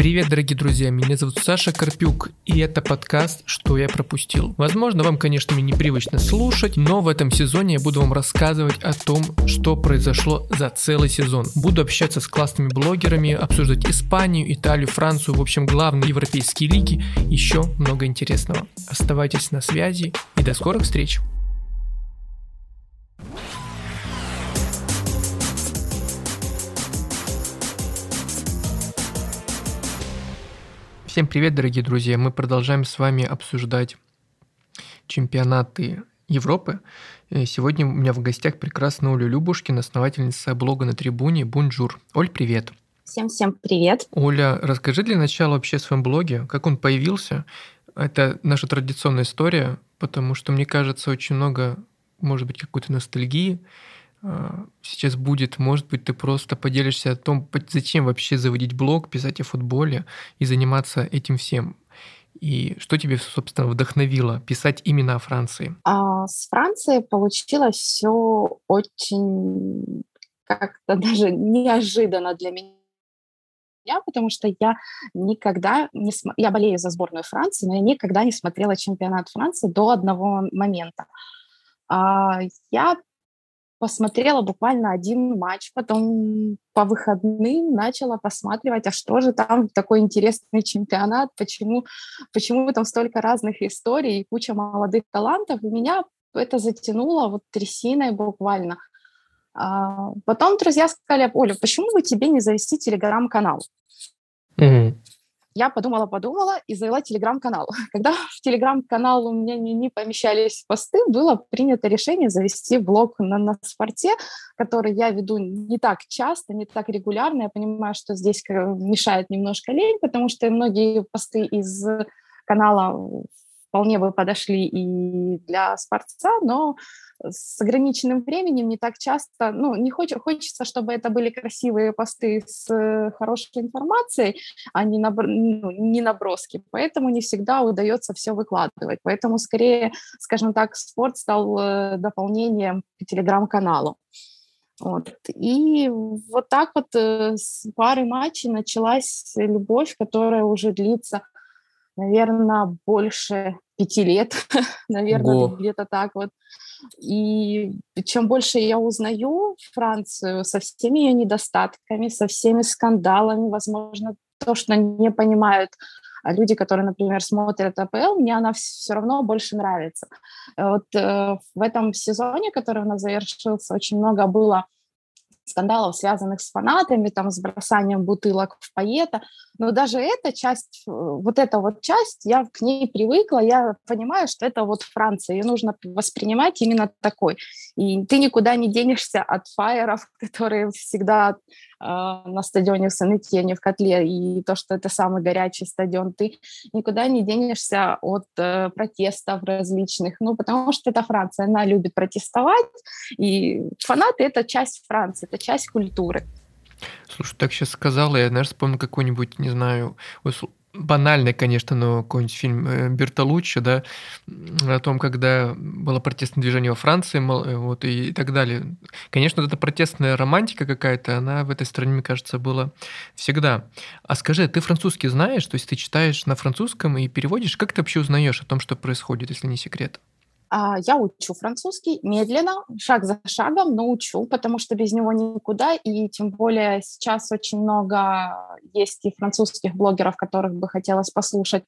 Привет, дорогие друзья, меня зовут Саша Карпюк, и это подкаст «Что я пропустил». Возможно, вам, конечно, мне непривычно слушать, но в этом сезоне я буду вам рассказывать о том, что произошло за целый сезон. Буду общаться с классными блогерами, обсуждать Испанию, Италию, Францию, в общем, главные европейские лиги, еще много интересного. Оставайтесь на связи и до скорых встреч! Всем привет, дорогие друзья! Мы продолжаем с вами обсуждать чемпионаты Европы. Сегодня у меня в гостях прекрасная Оля Любушкина, основательница блога на трибуне Bonjour. Оль, привет! Всем-всем привет! Оля, расскажи для начала вообще о своем блоге, как он появился. Это наша традиционная история, потому что, мне кажется, очень много, может быть, какой-то ностальгии сейчас будет. Может быть, ты просто поделишься о том, зачем вообще заводить блог, писать о футболе и заниматься этим всем. И что тебе, собственно, вдохновило писать именно о Франции? А, с Францией получилось все очень как-то даже неожиданно для меня потому что я никогда не см... я болею за сборную Франции, но я никогда не смотрела чемпионат Франции до одного момента. А, я посмотрела буквально один матч, потом по выходным начала посматривать, а что же там такой интересный чемпионат, почему, почему там столько разных историй и куча молодых талантов. И меня это затянуло вот трясиной буквально. А потом друзья сказали, Оля, почему бы тебе не завести телеграм-канал? Mm-hmm я подумала-подумала и завела телеграм-канал. Когда в телеграм-канал у меня не, не помещались посты, было принято решение завести блог на, на спорте, который я веду не так часто, не так регулярно. Я понимаю, что здесь э, мешает немножко лень, потому что многие посты из канала вполне бы подошли и для спорта, но с ограниченным временем не так часто, ну, не хоч, хочется, чтобы это были красивые посты с э, хорошей информацией, а не, набр, ну, не наброски, поэтому не всегда удается все выкладывать, поэтому скорее, скажем так, спорт стал э, дополнением к телеграм-каналу. Вот. И вот так вот э, с пары матчей началась любовь, которая уже длится наверное, больше пяти лет, наверное, где-то так вот. И чем больше я узнаю Францию со всеми ее недостатками, со всеми скандалами, возможно, то, что не понимают а люди, которые, например, смотрят АПЛ, мне она все равно больше нравится. Вот э, в этом сезоне, который у нас завершился, очень много было скандалов, связанных с фанатами, там, с бросанием бутылок в поэта. Но даже эта часть, э, вот эта вот часть, я к ней привыкла, я понимаю, что это вот Франция, ее нужно воспринимать именно такой. И ты никуда не денешься от фаеров, которые всегда а, на стадионе в Сан-Этьене в котле, и то, что это самый горячий стадион, ты никуда не денешься от э, протестов различных, ну, потому что это Франция, она любит протестовать, и фанаты — это часть Франции, это часть культуры. Слушай, так сейчас сказала, я, наверное, вспомнил какой-нибудь, не знаю, банальный, конечно, но какой-нибудь фильм э, Бертолуччи, да, о том, когда было протестное движение во Франции, э, вот, и так далее. Конечно, вот эта протестная романтика какая-то, она в этой стране, мне кажется, была всегда. А скажи, ты французский знаешь? То есть ты читаешь на французском и переводишь? Как ты вообще узнаешь о том, что происходит, если не секрет? А, я учу французский медленно, шаг за шагом, но учу, потому что без него никуда, и тем более сейчас очень много есть и французских блогеров, которых бы хотелось послушать,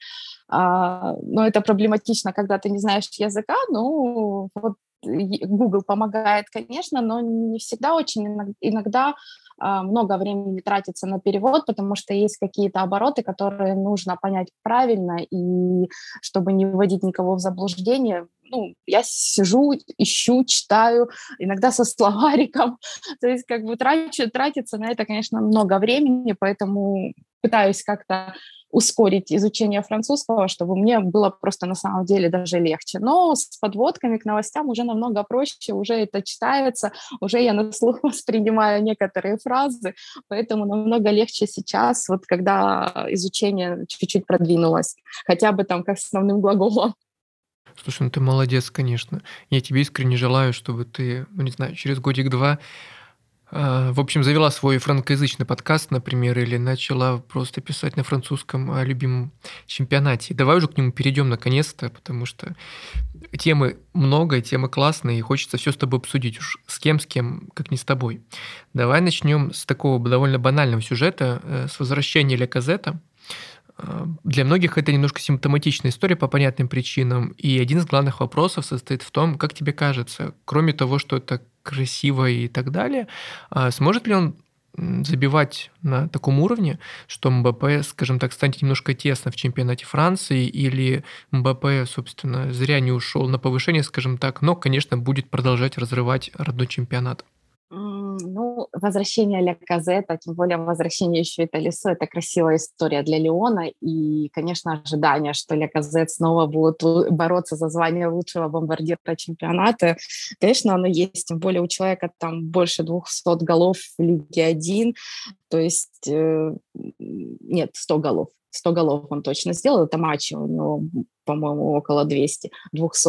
а, но это проблематично, когда ты не знаешь языка, ну, вот Google помогает, конечно, но не всегда очень. Иногда а, много времени тратится на перевод, потому что есть какие-то обороты, которые нужно понять правильно, и чтобы не вводить никого в заблуждение, ну, я сижу, ищу, читаю, иногда со словариком, то есть как бы трачу, тратится на это, конечно, много времени, поэтому пытаюсь как-то ускорить изучение французского, чтобы мне было просто на самом деле даже легче. Но с подводками к новостям уже намного проще, уже это читается, уже я на слух воспринимаю некоторые фразы, поэтому намного легче сейчас, вот когда изучение чуть-чуть продвинулось, хотя бы там как с основным глаголом. Слушай, ну ты молодец, конечно. Я тебе искренне желаю, чтобы ты, ну не знаю, через годик-два в общем, завела свой франкоязычный подкаст, например, или начала просто писать на французском о любимом чемпионате. Давай уже к нему перейдем наконец-то, потому что темы много, темы классные, и хочется все с тобой обсудить уж с кем, с кем, как не с тобой. Давай начнем с такого довольно банального сюжета, э, с возвращения Ля Казета. Для многих это немножко симптоматичная история по понятным причинам, и один из главных вопросов состоит в том, как тебе кажется, кроме того, что это красиво и так далее, а сможет ли он забивать на таком уровне, что МБП, скажем так, станет немножко тесно в чемпионате Франции, или МБП, собственно, зря не ушел на повышение, скажем так, но, конечно, будет продолжать разрывать родной чемпионат. Ну, возвращение Ля Казета, тем более возвращение еще и Талисо, это красивая история для Леона. И, конечно, ожидание, что Ля Казет снова будет бороться за звание лучшего бомбардира чемпионата, конечно, оно есть. Тем более у человека там больше 200 голов в Лиге 1. То есть, э, нет, 100 голов. 100 голов он точно сделал, это матчи у него по-моему, около 200, 200.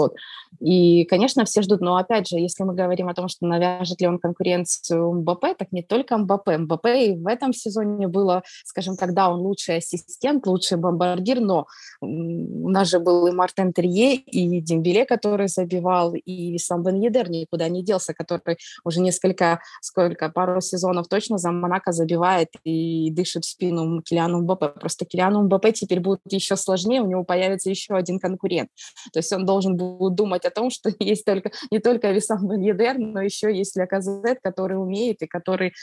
И, конечно, все ждут, но, опять же, если мы говорим о том, что навяжет ли он конкуренцию МБП, так не только МБП. МБП и в этом сезоне было, скажем так, да, он лучший ассистент, лучший бомбардир, но у нас же был и Мартен Трие, и Дембеле, который забивал, и сам Бен Едер никуда не делся, который уже несколько, сколько, пару сезонов точно за Монако забивает и дышит в спину Килиану МБП. Просто Килиану МБП теперь будет еще сложнее, у него появится еще один конкурент. То есть он должен будет думать о том, что есть только, не только Висам Беньедер, но еще есть Ляказет, который умеет и который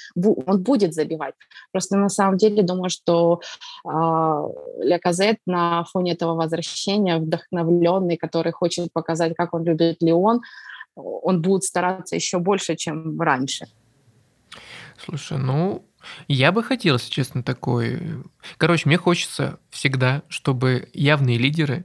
он будет забивать. Просто на самом деле думаю, что э, Ляказет на фоне этого возвращения вдохновленный, который хочет показать, как он любит Леон, он будет стараться еще больше, чем раньше. Слушай, ну, я бы хотел, если честно, такой... Короче, мне хочется всегда, чтобы явные лидеры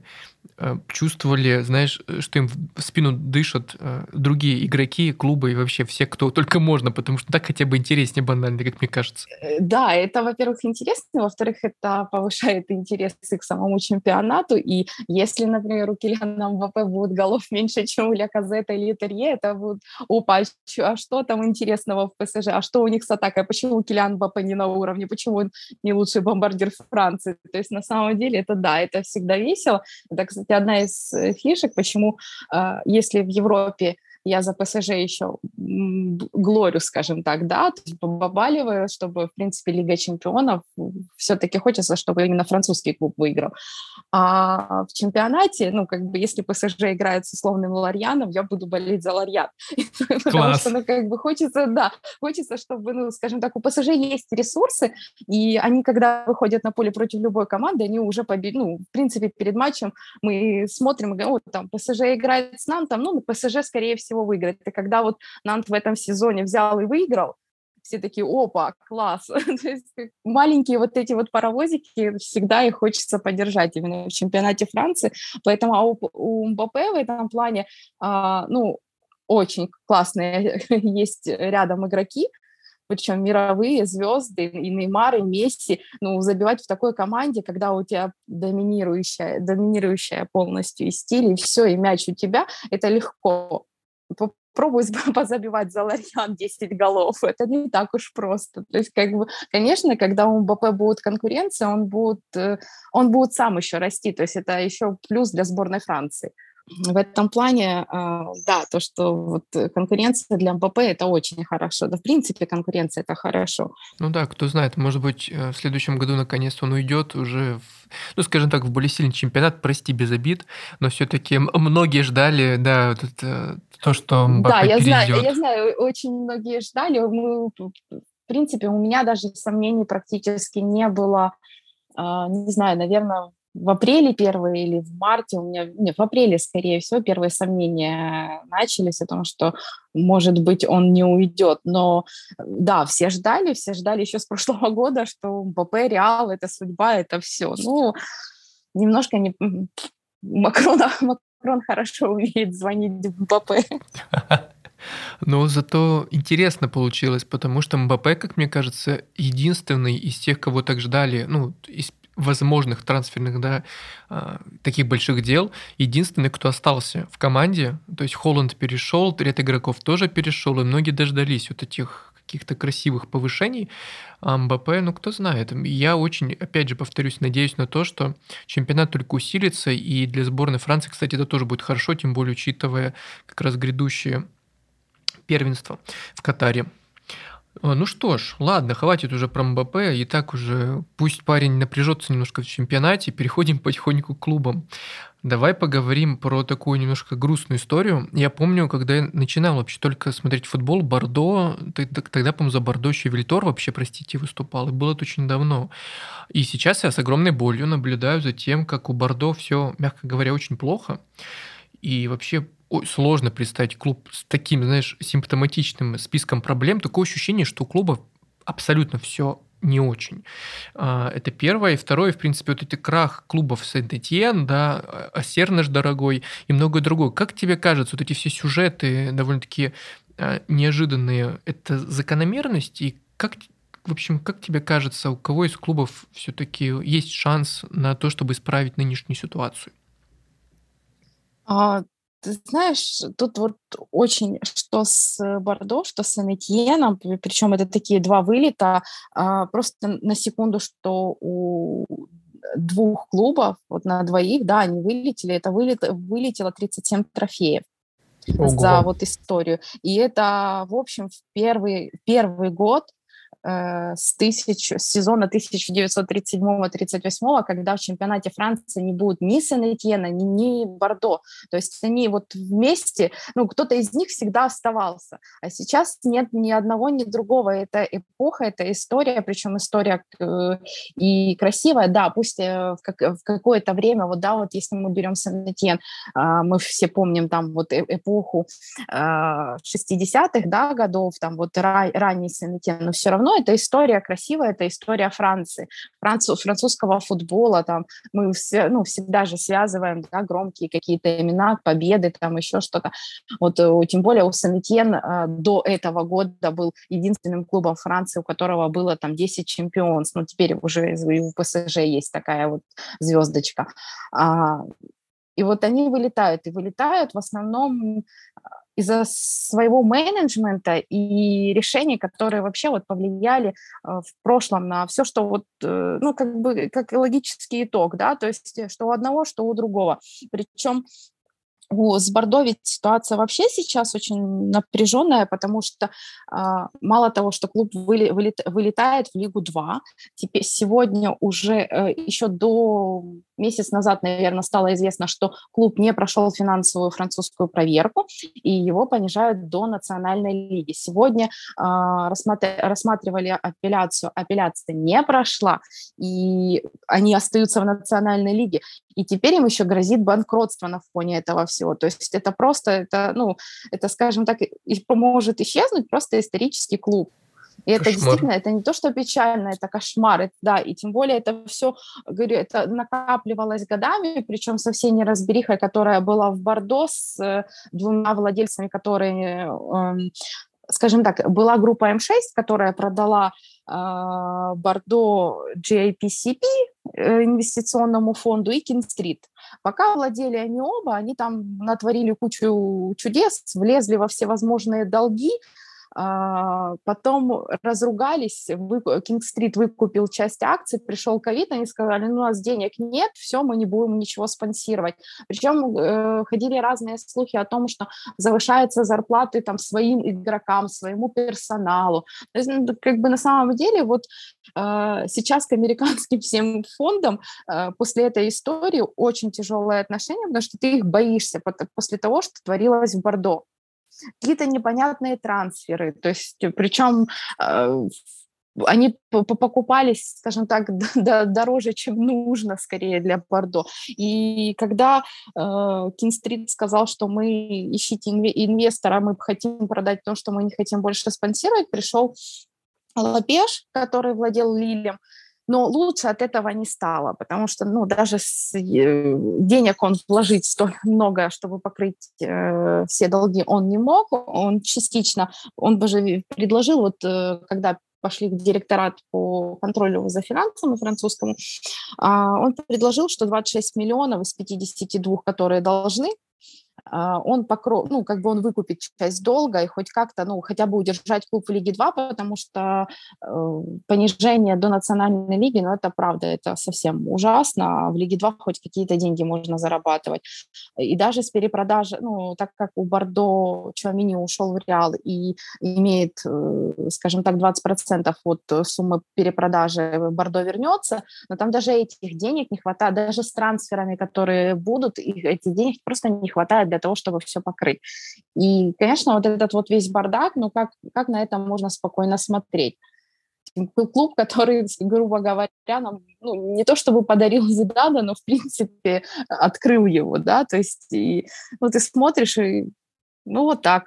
чувствовали, знаешь, что им в спину дышат э, другие игроки, клубы и вообще все, кто только можно, потому что так хотя бы интереснее банально, как мне кажется. Э, да, это, во-первых, интересно, во-вторых, это повышает интересы к самому чемпионату, и если, например, у Килиана МВП будет голов меньше, чем у Ля Казета или Терье, это будет, опа, а что там интересного в ПСЖ, а что у них с атакой, почему Килиан Мбаппе не на уровне, почему он не лучший бомбардир Франции, то есть на самом деле это да, это всегда весело, это, кстати, одна из э, фишек, почему, а, если в Европе я за ПСЖ еще глорю, скажем так, да, то есть побаливаю, чтобы, в принципе, Лига чемпионов все-таки хочется, чтобы именно французский клуб выиграл. А в чемпионате, ну, как бы, если ПСЖ играет с условным Лорьяном, я буду болеть за Лорьян. Потому что, ну, как бы, хочется, да, хочется, чтобы, ну, скажем так, у ПСЖ есть ресурсы, и они, когда выходят на поле против любой команды, они уже победили, ну, в принципе, перед матчем мы смотрим и говорим, вот, там, ПСЖ играет с нам, там, ну, ПСЖ, скорее всего, всего выиграть. И когда вот Нант в этом сезоне взял и выиграл, все такие, опа, класс. То есть маленькие вот эти вот паровозики, всегда их хочется поддержать именно в чемпионате Франции. Поэтому а у, у Мбаппе в этом плане, а, ну, очень классные есть рядом игроки, причем мировые звезды, и Неймар, и Месси, ну, забивать в такой команде, когда у тебя доминирующая, доминирующая полностью и стиль, и все, и мяч у тебя, это легко попробуй позабивать за Ларьян 10 голов. Это не так уж просто. То есть, как бы, конечно, когда у МБП будет конкуренция, он будет, э, он будет сам еще расти. То есть это еще плюс для сборной Франции. В этом плане, а, да, то, что вот конкуренция для МПП – это очень хорошо. Да, в принципе, конкуренция – это хорошо. Ну да, кто знает, может быть, э, в следующем году наконец он уйдет уже, в, ну, скажем так, в более сильный чемпионат, прости, без обид, но все-таки многие ждали, да, вот это, то, что МБП Да, я знаю, я знаю, очень многие ждали. Мы, в принципе, у меня даже сомнений практически не было. А, не знаю, наверное, в апреле первые или в марте у меня, нет, в апреле, скорее всего, первые сомнения начались о том, что, может быть, он не уйдет. Но да, все ждали, все ждали еще с прошлого года, что МБП, Реал, это судьба, это все. Ну, немножко не... Макрон, Макрон хорошо умеет звонить МБП. Но зато интересно получилось, потому что МБП, как мне кажется, единственный из тех, кого так ждали, ну, из возможных трансферных, да, а, таких больших дел, единственный, кто остался в команде, то есть Холланд перешел, ряд игроков тоже перешел, и многие дождались вот этих каких-то красивых повышений. А Мбаппе, ну кто знает. Я очень, опять же, повторюсь, надеюсь на то, что чемпионат только усилится, и для сборной Франции, кстати, это тоже будет хорошо, тем более учитывая как раз грядущее первенство в Катаре. А, ну что ж, ладно, хватит уже про МБП, и так уже пусть парень напряжется немножко в чемпионате, переходим потихоньку к клубам. Давай поговорим про такую немножко грустную историю. Я помню, когда я начинал вообще только смотреть футбол, Бордо, тогда, по-моему, за Бордо еще Вильтор вообще, простите, выступал, и было это очень давно. И сейчас я с огромной болью наблюдаю за тем, как у Бордо все, мягко говоря, очень плохо. И вообще сложно представить клуб с таким, знаешь, симптоматичным списком проблем. Такое ощущение, что у клуба абсолютно все не очень. А, это первое. И второе, в принципе, вот этот крах клубов Сент-Этьен, да, Асернеш дорогой и многое другое. Как тебе кажется, вот эти все сюжеты довольно-таки а, неожиданные, это закономерность? И как, в общем, как тебе кажется, у кого из клубов все-таки есть шанс на то, чтобы исправить нынешнюю ситуацию? А, ты знаешь, тут вот очень что с Бордо, что с Санетьеном, причем это такие два вылета, а, просто на секунду, что у двух клубов, вот на двоих, да, они вылетели, это вылет, вылетело 37 трофеев. Ого. за вот историю. И это, в общем, в первый, первый год Э, с, тысяч, с сезона 1937-38, когда в чемпионате Франции не будет ни Сен-Этьена, ни, ни Бордо. То есть они вот вместе, ну, кто-то из них всегда оставался. А сейчас нет ни одного, ни другого. Это эпоха, это история, причем история э, и красивая. Да, пусть э, в, как, в какое-то время, вот, да, вот если мы берем Сен-Этьен, э, мы все помним там вот э, эпоху э, 60-х, да, годов, там вот ра, ранний Сен-Этьен, но все равно это история красивая, это история Франции, француз, французского футбола, там мы все, ну, всегда же связываем да, громкие какие-то имена, победы, там еще что-то. Вот э, тем более у Сен-Этьен э, до этого года был единственным клубом Франции, у которого было там 10 чемпионств, ну теперь уже у ПСЖ есть такая вот звездочка. А, и вот они вылетают, и вылетают в основном из-за своего менеджмента и решений, которые вообще вот повлияли э, в прошлом на все, что вот, э, ну, как бы, как логический итог, да, то есть э, что у одного, что у другого. Причем с Бордо ведь ситуация вообще сейчас очень напряженная, потому что а, мало того, что клуб выли, вылет, вылетает в Лигу 2, теперь сегодня уже а, еще до месяц назад, наверное, стало известно, что клуб не прошел финансовую французскую проверку, и его понижают до национальной лиги. Сегодня а, рассматр, рассматривали апелляцию, апелляция не прошла, и они остаются в национальной лиге. И теперь им еще грозит банкротство на фоне этого всего. То есть это просто, это, ну, это, скажем так, может исчезнуть просто исторический клуб. И кошмар. это действительно, это не то, что печально, это кошмар, это, да, и тем более это все, говорю, это накапливалось годами, причем со всей неразберихой, которая была в Бордо с э, двумя владельцами, которые э, скажем так, была группа М6, которая продала э, Бордо GIPCP э, инвестиционному фонду и Кинстрит. Пока владели они оба, они там натворили кучу чудес, влезли во все возможные долги, потом разругались, Кинг-стрит выкупил часть акций, пришел ковид, они сказали, ну, у нас денег нет, все, мы не будем ничего спонсировать. Причем э, ходили разные слухи о том, что завышаются зарплаты там своим игрокам, своему персоналу. То есть, ну, как бы на самом деле вот э, сейчас к американским всем фондам э, после этой истории очень тяжелое отношение, потому что ты их боишься после того, что творилось в Бордо какие-то непонятные трансферы, то есть э, причем э, они покупались, скажем так, дороже, чем нужно, скорее, для Бордо. И когда э, сказал, что мы ищите инвестора, мы хотим продать то, что мы не хотим больше спонсировать, пришел Лапеш, который владел Лилем, но лучше от этого не стало, потому что, ну, даже с, э, денег он вложить столь много, чтобы покрыть э, все долги, он не мог. Он частично, он даже предложил, вот э, когда пошли в директорат по контролю за финансами французскому, э, он предложил, что 26 миллионов из 52, которые должны, а, он покров, ну, как бы он выкупит часть долга и хоть как-то, ну, хотя бы удержать клуб в Лиге 2, потому что э, понижение до национальной лиги, ну, это правда, это совсем ужасно. А в Лиге 2 хоть какие-то деньги можно зарабатывать. И даже с перепродажи, ну, так как у Бордо Чуамини ушел в Реал и имеет, э, скажем так, 20% от суммы перепродажи Бордо вернется, но там даже этих денег не хватает, даже с трансферами, которые будут, их, этих денег просто не хватает для того, чтобы все покрыть. И, конечно, вот этот вот весь бардак, ну как, как на это можно спокойно смотреть? клуб, который, грубо говоря, нам ну, не то чтобы подарил Зидана, но, в принципе, открыл его, да, то есть, и, ну, ты смотришь, и, ну, вот так,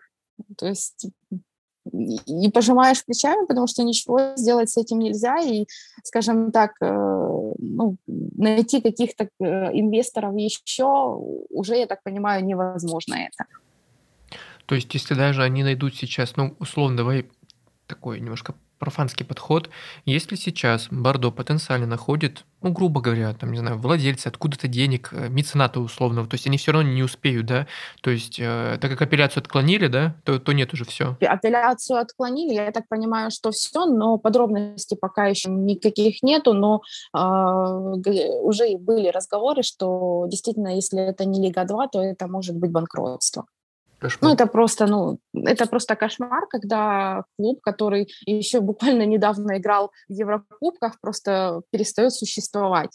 то есть, и пожимаешь плечами, потому что ничего сделать с этим нельзя, и, скажем так, э, ну, найти каких-то э, инвесторов еще уже, я так понимаю, невозможно это. То есть, если даже они найдут сейчас, ну, условно, давай такой немножко профанский подход. Если сейчас Бордо потенциально находит, ну, грубо говоря, там, не знаю, владельцы откуда-то денег, э, мецената условного, то есть они все равно не успеют, да, то есть э, так как апелляцию отклонили, да, то, то нет уже все. Апелляцию отклонили, я так понимаю, что все, но подробностей пока еще никаких нету, но э, уже были разговоры, что действительно, если это не Лига 2, то это может быть банкротство. Кошмар. Ну, это просто, ну, это просто кошмар, когда клуб, который еще буквально недавно играл в Еврокубках, просто перестает существовать.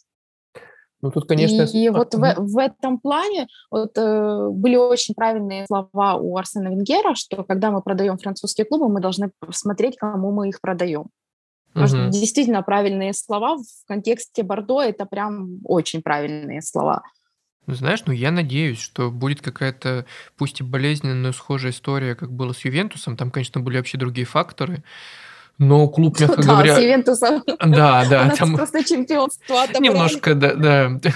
Ну, тут, конечно... И, и вот в, в этом плане вот, э, были очень правильные слова у Арсена Венгера, что когда мы продаем французские клубы, мы должны смотреть, кому мы их продаем. Потому что действительно правильные слова в контексте Бордо это прям очень правильные слова. Ну, знаешь, ну я надеюсь, что будет какая-то, пусть и болезненная, но схожая история, как было с Ювентусом. Там, конечно, были вообще другие факторы. Но клуб, мягко да, говоря... с Ювентусом. Да, да. Там... просто чемпионство отобрали. Немножко, да. да.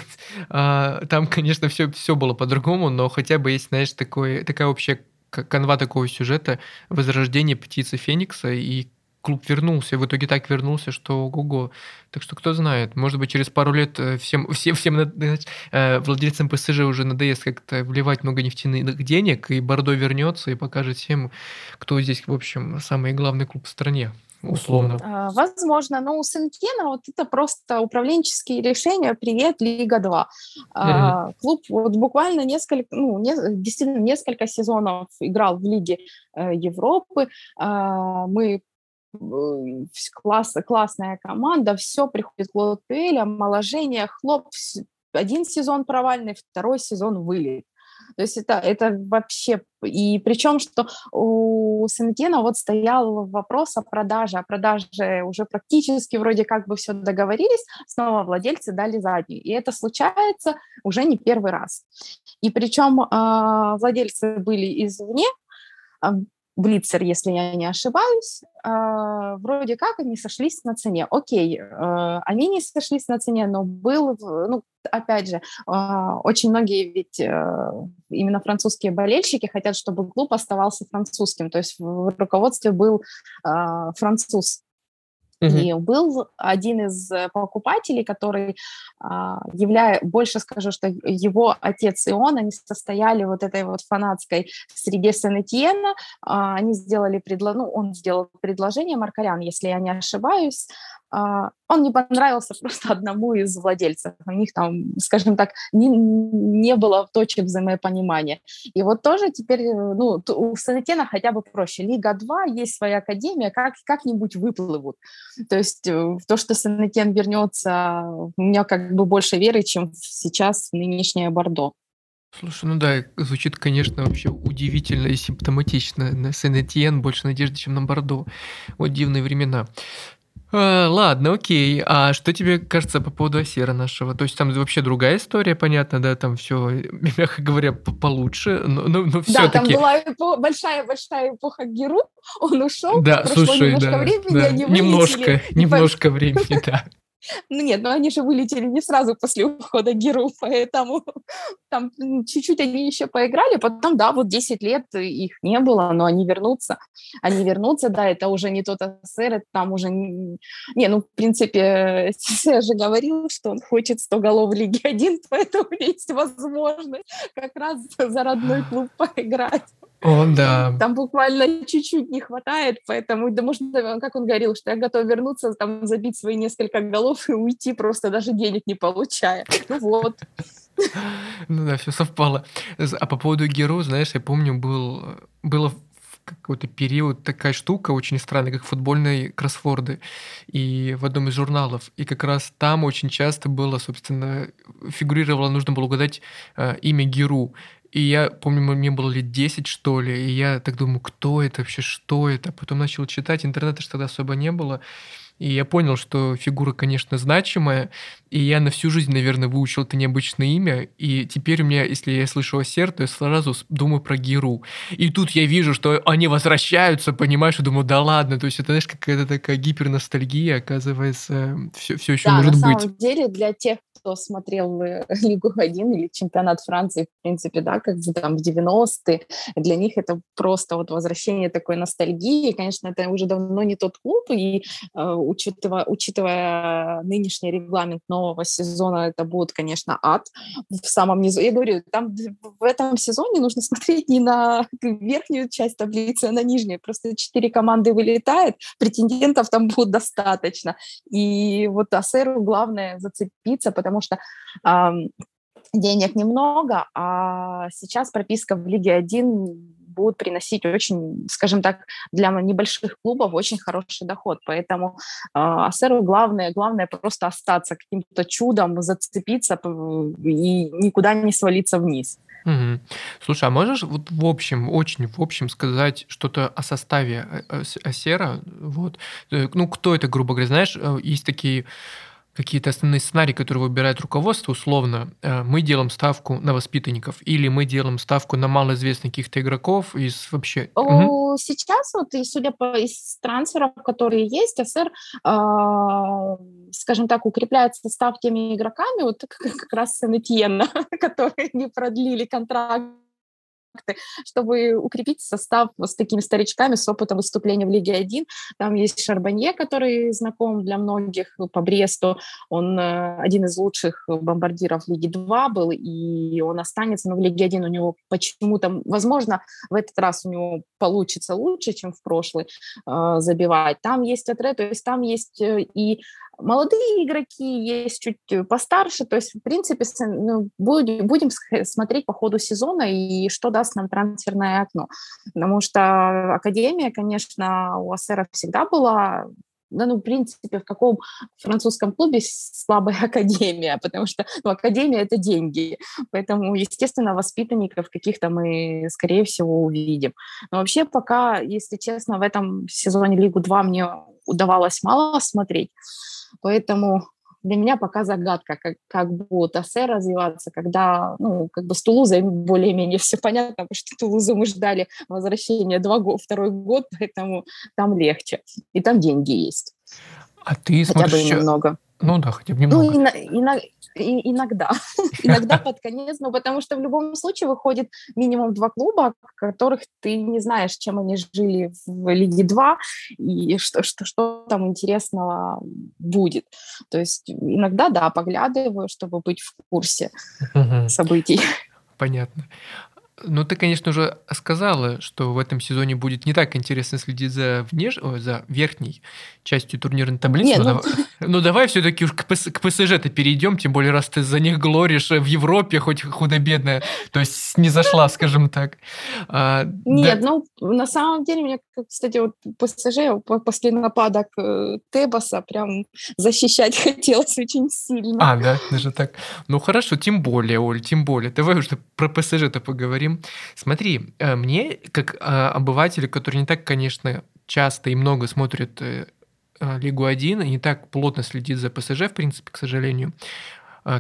А, там, конечно, все, все было по-другому, но хотя бы есть, знаешь, такой, такая общая канва такого сюжета возрождение птицы Феникса и клуб вернулся, в итоге так вернулся, что ого-го. Так что кто знает, может быть, через пару лет э, всем, всем, всем э, владельцам ПСЖ уже надоест как-то вливать много нефтяных денег, и Бордо вернется и покажет всем, кто здесь, в общем, самый главный клуб в стране условно. А, возможно, но у Сентена вот это просто управленческие решения. Привет, Лига 2. Mm-hmm. Клуб вот буквально несколько, ну, не, действительно несколько сезонов играл в Лиге э, Европы. А, мы класс, классная команда, все приходит Клод Пель, омоложение, хлоп, один сезон провальный, второй сезон вылет. То есть это, это вообще... И причем, что у Сентена вот стоял вопрос о продаже. О продаже уже практически вроде как бы все договорились, снова владельцы дали заднюю. И это случается уже не первый раз. И причем э, владельцы были извне, Блицер, если я не ошибаюсь, э, вроде как они сошлись на цене. Окей, э, они не сошлись на цене, но был, ну, опять же, э, очень многие ведь именно французские болельщики хотят, чтобы клуб оставался французским, то есть в руководстве был француз И был один из э, покупателей, который, а, являя, больше скажу, что его отец и он, они состояли вот этой вот фанатской среде Сен-Этьена, а, они сделали предложение, ну, он сделал предложение, Маркарян, если я не ошибаюсь, он не понравился просто одному из владельцев. У них там, скажем так, не, не было точек взаимопонимания. И вот тоже теперь, э, ну, у Санетена хотя бы проще. Лига 2, есть своя академия, как, как-нибудь выплывут. То есть э, в то, что Санетен вернется, у меня как бы больше веры, чем сейчас нынешнее Бордо. Слушай, ну да, звучит, конечно, вообще удивительно и симптоматично. На Сен-Этьен больше надежды, чем на Бордо. Вот дивные времена. А, ладно, окей. А что тебе кажется по поводу Асера нашего? То есть там вообще другая история, понятно, да, там все, мягко говоря, получше, но, но, но все-таки... Да, там была большая-большая эпоха Геру, он ушел, да, прошло слушай, немножко да, времени, да. они Немножко, немножко времени, да. Ну нет, но они же вылетели не сразу после ухода Геру, поэтому там чуть-чуть они еще поиграли, потом, да, вот 10 лет их не было, но они вернутся. Они вернутся, да, это уже не тот СССР, это там уже... Не, не ну, в принципе, я же говорил, что он хочет 100 голов в Лиге 1, поэтому есть возможность как раз за родной клуб поиграть. О, да. Там буквально чуть-чуть не хватает, поэтому, да, можно, как он говорил, что я готов вернуться, там, забить свои несколько голов и уйти, просто даже денег не получая. Ну вот. Ну да, все совпало. А по поводу Геру, знаешь, я помню, был, было какой-то период такая штука очень странная, как футбольные кроссворды. И в одном из журналов. И как раз там очень часто было, собственно, фигурировало, нужно было угадать э, имя Геру. И я помню, мне было лет 10, что ли, и я так думаю, кто это вообще, что это? Потом начал читать, интернета же тогда особо не было. И я понял, что фигура, конечно, значимая, и я на всю жизнь, наверное, выучил это необычное имя, и теперь у меня, если я слышу Осер, то я сразу думаю про Геру. И тут я вижу, что они возвращаются, понимаешь, и думаю, да ладно, то есть это, знаешь, какая-то такая гиперностальгия, оказывается, все, все еще да, может быть. на самом деле, для тех, кто смотрел э, Лигу 1 или чемпионат Франции, в принципе, да, как там в 90-е, для них это просто вот возвращение такой ностальгии. Конечно, это уже давно не тот клуб, и э, учитывая, учитывая нынешний регламент нового сезона, это будет, конечно, ад в самом низу. Я говорю, там в этом сезоне нужно смотреть не на верхнюю часть таблицы, а на нижнюю. Просто четыре команды вылетает, претендентов там будет достаточно. И вот Асеру главное зацепиться, потому что денег немного, а сейчас прописка в Лиге 1 будут приносить очень, скажем так, для небольших клубов очень хороший доход. Поэтому э, Асеру главное, главное просто остаться каким-то чудом, зацепиться и никуда не свалиться вниз. Угу. Слушай, а можешь вот в общем, очень в общем сказать что-то о составе э, Асера? Вот. Э, ну, кто это, грубо говоря, знаешь, э, есть такие какие-то основные сценарии, которые выбирает руководство, условно, э, мы делаем ставку на воспитанников или мы делаем ставку на малоизвестных каких-то игроков из вообще... Угу. Сейчас вот, и судя по из трансферов, которые есть, СР, э, скажем так, укрепляет состав теми игроками, вот как, как раз Сен-Этьена, которые не продлили контракт чтобы укрепить состав с такими старичками с опытом выступления в Лиге 1. Там есть Шарбанье, который знаком для многих по Бресту. Он э, один из лучших бомбардиров Лиги 2 был, и он останется, но в Лиге 1 у него почему-то, возможно, в этот раз у него получится лучше, чем в прошлый э, забивать. Там есть Атре, то есть там есть э, и молодые игроки, есть чуть э, постарше, то есть, в принципе, ну, будем, смотреть по ходу сезона и что даст нам трансферное окно. Потому что Академия, конечно, у Ассера всегда была да, ну, в принципе, в каком французском клубе слабая академия, потому что ну, академия – это деньги. Поэтому, естественно, воспитанников каких-то мы, скорее всего, увидим. Но вообще пока, если честно, в этом сезоне Лигу 2 мне удавалось мало смотреть. Поэтому для меня пока загадка, как, как будет АСЭ развиваться, когда, ну, как бы с Тулузой более-менее все понятно, потому что Тулузу мы ждали возвращения два второй год, поэтому там легче, и там деньги есть. А ты Хотя смотришь... бы немного. Ну да, хотя бы ну, немного. Ну, и, и, и, иногда. иногда под конец, но потому что в любом случае выходит минимум два клуба, которых ты не знаешь, чем они жили в Лиге 2 и что, что, что там интересного будет. То есть иногда, да, поглядываю, чтобы быть в курсе событий. Понятно. Ну, ты, конечно, уже сказала, что в этом сезоне будет не так интересно следить за, внеш... О, за верхней частью турнирной таблицы. Не, ну... Ну, давай все-таки уж к, ПС... к ПСЖ-то перейдем, тем более, раз ты за них глоришь в Европе, хоть худо-бедная, то есть не зашла, скажем так. А, Нет, да... ну, на самом деле, мне, кстати, вот ПСЖ после нападок э, Тебаса прям защищать хотелось очень сильно. А, да, даже так. Ну, хорошо, тем более, Оль, тем более. Давай уже про ПСЖ-то поговорим поговорим. Смотри, э, мне, как а, обывателю, который не так, конечно, часто и много смотрит э, Лигу 1 и не так плотно следит за ПСЖ, в принципе, к сожалению,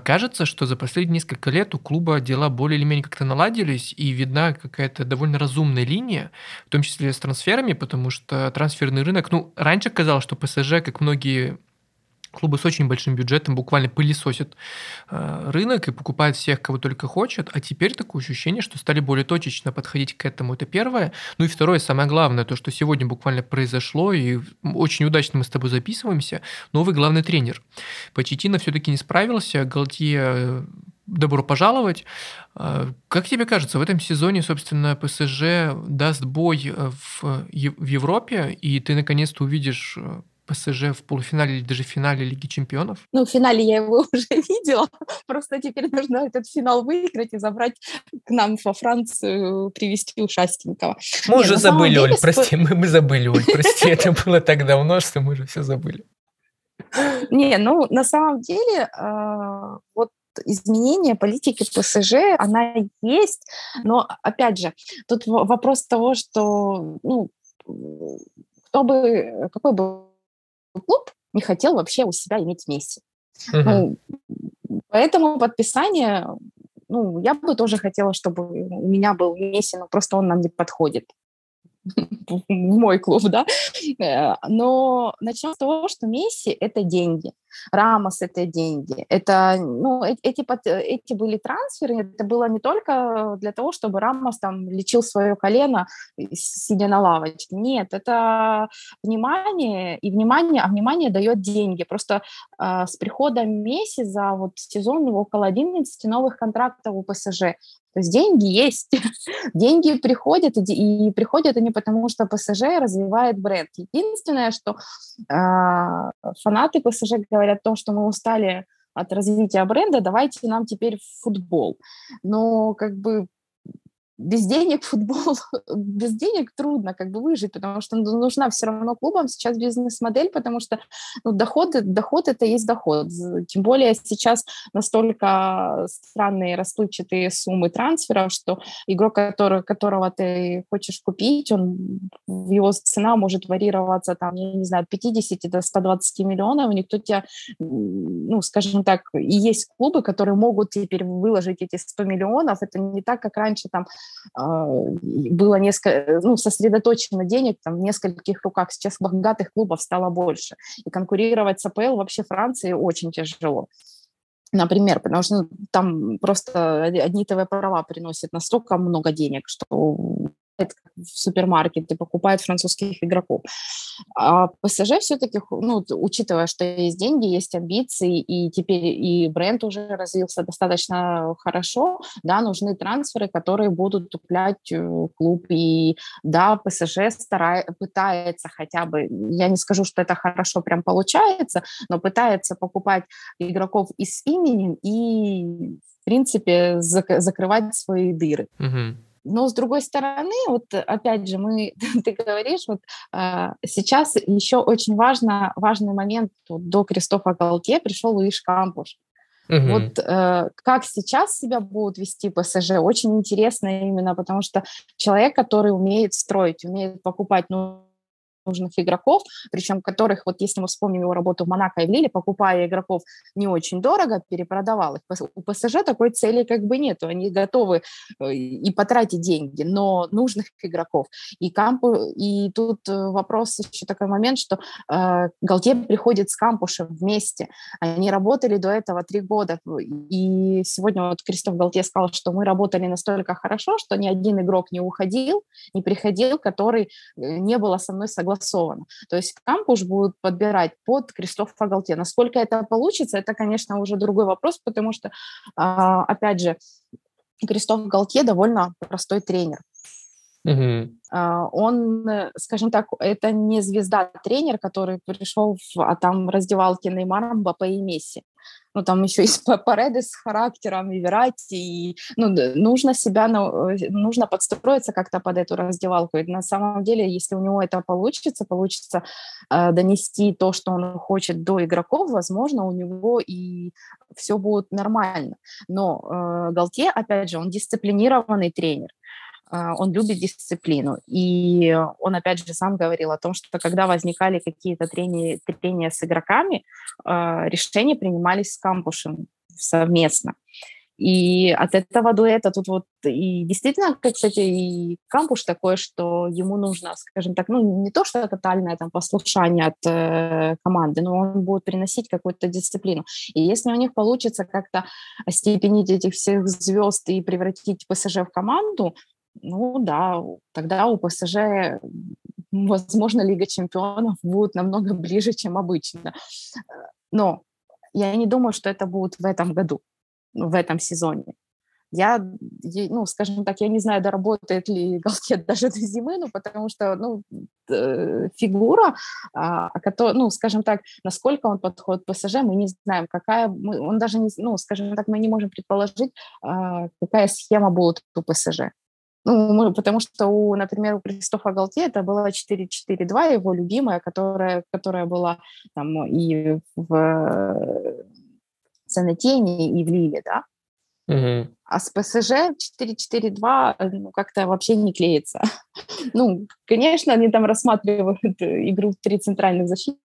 кажется, что за последние несколько лет у клуба дела более или менее как-то наладились, и видна какая-то довольно разумная линия, в том числе с трансферами, потому что трансферный рынок, ну, раньше казалось, что ПСЖ, как многие клубы с очень большим бюджетом буквально пылесосят э, рынок и покупают всех, кого только хочет, а теперь такое ощущение, что стали более точечно подходить к этому, это первое. Ну и второе, самое главное, то, что сегодня буквально произошло, и очень удачно мы с тобой записываемся, новый главный тренер. Почетина все-таки не справился, Галтье э, добро пожаловать. Э, как тебе кажется, в этом сезоне, собственно, ПСЖ даст бой э, в, в Европе, и ты наконец-то увидишь ПСЖ в полуфинале или даже финале Лиги Чемпионов? Ну, в финале я его уже видела. Просто теперь нужно этот финал выиграть и забрать к нам во Францию, привести ушастенького. Мы Не, уже забыли, деле, Оль, прости, мы, мы забыли, Оль, прости, это было так давно, что мы уже все забыли. Не, ну, на самом деле, а, вот изменение политики ПСЖ, она есть, но, опять же, тут вопрос того, что, ну, кто бы, какой бы клуб не хотел вообще у себя иметь Месси. Uh-huh. Ну, поэтому подписание, ну, я бы тоже хотела, чтобы у меня был Месси, но просто он нам не подходит в мой клуб, да. Э, но начнем с того, что Месси – это деньги. Рамос – это деньги. Это, ну, эти, эти были трансферы, это было не только для того, чтобы Рамос там лечил свое колено, сидя на лавочке. Нет, это внимание, и внимание, а внимание дает деньги. Просто э, с приходом Месси за вот сезон около 11 новых контрактов у ПСЖ. То есть деньги есть, деньги приходят, и, приходят они потому, что ПСЖ развивает бренд. Единственное, что э, фанаты ПСЖ говорят о том, что мы устали от развития бренда, давайте нам теперь футбол. Но как бы без денег футбол, без денег трудно как бы выжить, потому что нужна все равно клубам сейчас бизнес-модель, потому что ну, доход, доход это есть доход. Тем более сейчас настолько странные расплывчатые суммы трансферов, что игрок, который, которого ты хочешь купить, он, его цена может варьироваться там, я не знаю, от 50 до 120 миллионов, никто тебя, ну, скажем так, и есть клубы, которые могут теперь выложить эти 100 миллионов, это не так, как раньше там было несколько, ну, сосредоточено денег там, в нескольких руках. Сейчас богатых клубов стало больше. И конкурировать с АПЛ вообще Франции очень тяжело. Например, потому что ну, там просто одни ТВ-права приносят настолько много денег, что в супермаркеты, покупают французских игроков. А ПСЖ все-таки, ну, учитывая, что есть деньги, есть амбиции, и теперь и бренд уже развился достаточно хорошо, да, нужны трансферы, которые будут туплять э, клуб. И да, ПСЖ старает, пытается хотя бы, я не скажу, что это хорошо прям получается, но пытается покупать игроков и с именем и в принципе, закрывать свои дыры. Угу. Но с другой стороны, вот опять же, мы, ты говоришь, вот э, сейчас еще очень важно, важный момент вот, до Кристофа Галтье пришел Луиш Кампуш. Угу. Вот э, как сейчас себя будут вести ПСЖ, очень интересно именно, потому что человек, который умеет строить, умеет покупать, ну, нужных игроков, причем которых, вот если мы вспомним его работу в Монако и в Лиле, покупая игроков не очень дорого, перепродавал их. У ПСЖ такой цели как бы нету, они готовы э, и потратить деньги, но нужных игроков. И, Кампу, и тут э, вопрос еще такой момент, что э, Галтье приходит с Кампушем вместе. Они работали до этого три года, и сегодня вот Кристоф Галтье сказал, что мы работали настолько хорошо, что ни один игрок не уходил, не приходил, который э, не было со мной согласен согласовано. То есть кампуш будут подбирать под Кристофа Галтье. Насколько это получится, это, конечно, уже другой вопрос, потому что, а, опять же, Кристоф Галтье довольно простой тренер. Угу. Он, скажем так, это не звезда-тренер, который пришел в, а там раздевалки Неймара, Мбаппе и Месси. Ну, там еще есть Пареды с характером, и Верати, и, ну, нужно себя, ну, нужно подстроиться как-то под эту раздевалку, и на самом деле, если у него это получится, получится э, донести то, что он хочет до игроков, возможно, у него и все будет нормально, но э, Галтье, опять же, он дисциплинированный тренер, а, он любит дисциплину. И он, опять же, сам говорил о том, что когда возникали какие-то трения, трения с игроками, а, решения принимались с кампушем совместно. И от этого дуэта тут вот и действительно, кстати, и кампуш такой, что ему нужно, скажем так, ну не то, что тотальное там послушание от э, команды, но он будет приносить какую-то дисциплину. И если у них получится как-то остепенить этих всех звезд и превратить ПСЖ в команду, ну да, тогда у ПСЖ, возможно, Лига чемпионов будет намного ближе, чем обычно. Но я не думаю, что это будет в этом году в этом сезоне. Я, ну, скажем так, я не знаю, доработает ли Галкет даже до зимы, ну, потому что, ну, фигура, а, ну, скажем так, насколько он подходит ПСЖ, мы не знаем, какая, мы, он даже не, ну, скажем так, мы не можем предположить, а, какая схема будет у ПСЖ. Ну, мы, потому что, у, например, у Кристофа Галте это была 4-4-2, его любимая, которая, которая была там и в Санетени и в Лиле, да? Угу. А с ПСЖ 4-4-2 ну, как-то вообще не клеится. ну, конечно, они там рассматривают игру в три центральных защитника,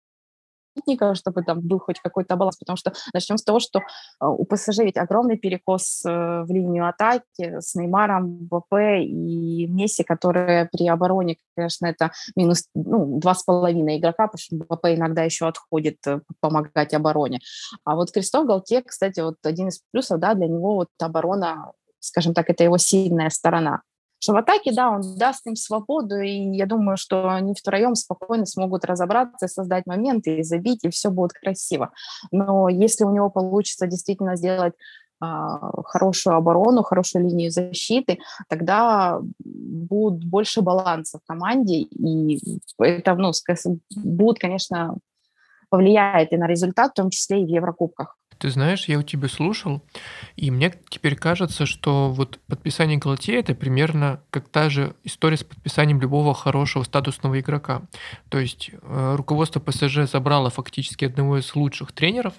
защитников, чтобы там был хоть какой-то баланс, потому что начнем с того, что э, у ПСЖ ведь огромный перекос э, в линию атаки с Неймаром, ВП и Месси, которые при обороне, конечно, это минус ну, два с половиной игрока, потому что ВП иногда еще отходит э, помогать обороне. А вот Кристоф Галте, кстати, вот один из плюсов, да, для него вот оборона скажем так, это его сильная сторона что в атаке, да, он даст им свободу, и я думаю, что они втроем спокойно смогут разобраться, создать моменты и забить, и все будет красиво. Но если у него получится действительно сделать а, хорошую оборону, хорошую линию защиты, тогда будет больше баланса в команде, и это, ну, будет, конечно, повлияет и на результат, в том числе и в Еврокубках. Ты знаешь, я у тебя слушал, и мне теперь кажется, что вот подписание Галатея это примерно как та же история с подписанием любого хорошего статусного игрока. То есть э, руководство ПСЖ забрало фактически одного из лучших тренеров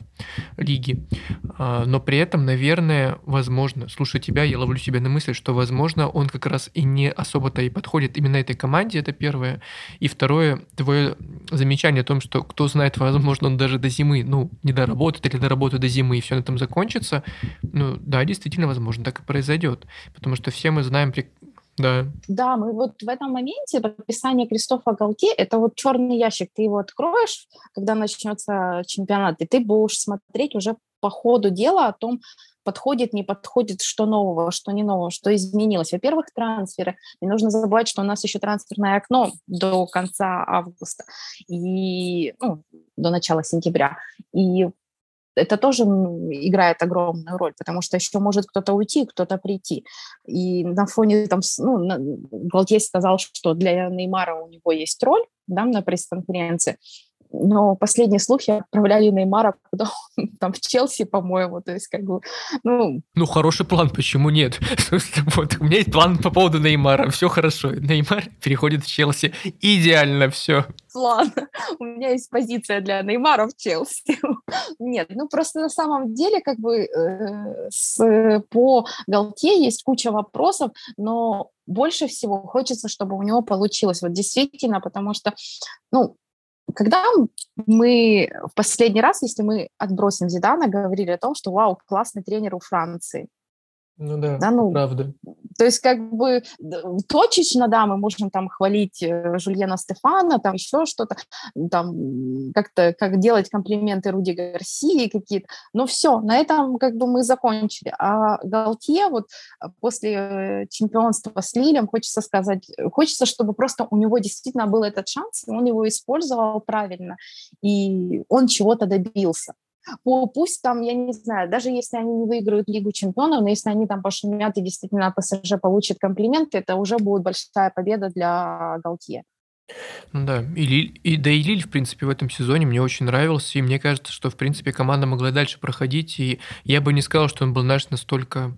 лиги, э, но при этом, наверное, возможно, слушая тебя, я ловлю себя на мысли, что, возможно, он как раз и не особо-то и подходит именно этой команде, это первое. И второе, твое замечание о том, что кто знает, возможно, он даже до зимы, ну, не доработает или доработает до зимы, и все на этом закончится, ну да, действительно, возможно, так и произойдет. Потому что все мы знаем, да. Да, мы вот в этом моменте подписание Кристофа Галте, это вот черный ящик, ты его откроешь, когда начнется чемпионат, и ты будешь смотреть уже по ходу дела о том, подходит, не подходит, что нового, что не нового, что изменилось. Во-первых, трансферы. Не нужно забывать, что у нас еще трансферное окно до конца августа и ну, до начала сентября. И это тоже играет огромную роль, потому что еще может кто-то уйти, кто-то прийти. И на фоне там, ну, Галтье сказал, что для Неймара у него есть роль, да, на пресс-конференции, но последние слухи отправляли Неймара куда там в Челси, по-моему, то есть как бы, ну... Ну, хороший план, почему нет? вот, у меня есть план по поводу Неймара, все хорошо. Неймар переходит в Челси, идеально все. План. У меня есть позиция для Неймара в Челси. нет, ну просто на самом деле как бы э, с, по Галте есть куча вопросов, но больше всего хочется, чтобы у него получилось. Вот действительно, потому что, ну, когда мы в последний раз, если мы отбросим Зидана, говорили о том, что вау, классный тренер у Франции. Ну да, да ну, правда. То есть как бы точечно, да, мы можем там хвалить э, Жульена Стефана, там еще что-то, там как-то как делать комплименты Руди Гарсии какие-то, но все, на этом как бы мы закончили. А Галтье вот э, после э, чемпионства с Лилем, хочется сказать, хочется, чтобы просто у него действительно был этот шанс, и он его использовал правильно, и он чего-то добился пусть там, я не знаю, даже если они не выиграют Лигу чемпионов, но если они там пошумят и действительно ПСЖ получит комплименты, это уже будет большая победа для Галтье. Ну да, и, Лиль, и да и Лиль, в принципе, в этом сезоне мне очень нравился, и мне кажется, что, в принципе, команда могла дальше проходить, и я бы не сказал, что он был, знаешь, настолько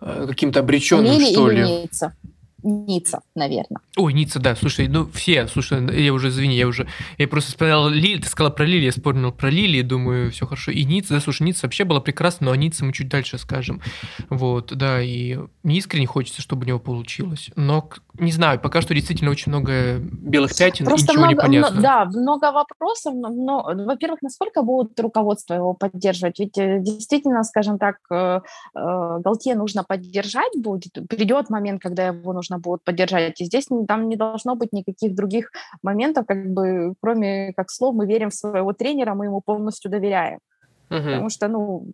э, каким-то обреченным, Лили что ли. Ницца. Ницца, наверное. Ой, Ницца, да, слушай, ну все, слушай, я уже, извини, я уже, я просто вспоминал Лили, ты сказала про Лили, я вспомнил про Лили, думаю, все хорошо. И Ницца, да, слушай, Ницца вообще была прекрасна, но о Ницце мы чуть дальше скажем. Вот, да, и не искренне хочется, чтобы у него получилось. Но не знаю, пока что действительно очень много белых пятен Просто и ничего много, не понятно. Да, много вопросов. Но, во-первых, насколько будет руководство его поддерживать? Ведь э, действительно, скажем так, э, э, Галтье нужно поддержать будет. Придет момент, когда его нужно будет поддержать. И здесь там не должно быть никаких других моментов, как бы, кроме как слов, мы верим в своего тренера, мы ему полностью доверяем. Угу. Потому что, ну,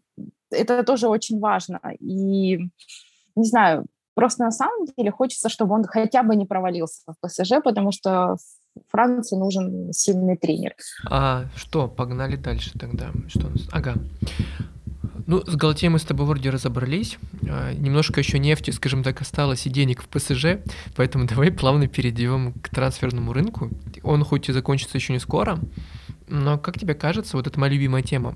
это тоже очень важно. И, не знаю, Просто на самом деле хочется, чтобы он хотя бы не провалился в ПСЖ, потому что Франции нужен сильный тренер. А что, погнали дальше тогда. Что у нас? Ага. Ну, с Галатеей мы с тобой вроде разобрались. А, немножко еще нефти, скажем так, осталось и денег в ПСЖ, поэтому давай плавно перейдем к трансферному рынку. Он хоть и закончится еще не скоро, но как тебе кажется, вот это моя любимая тема,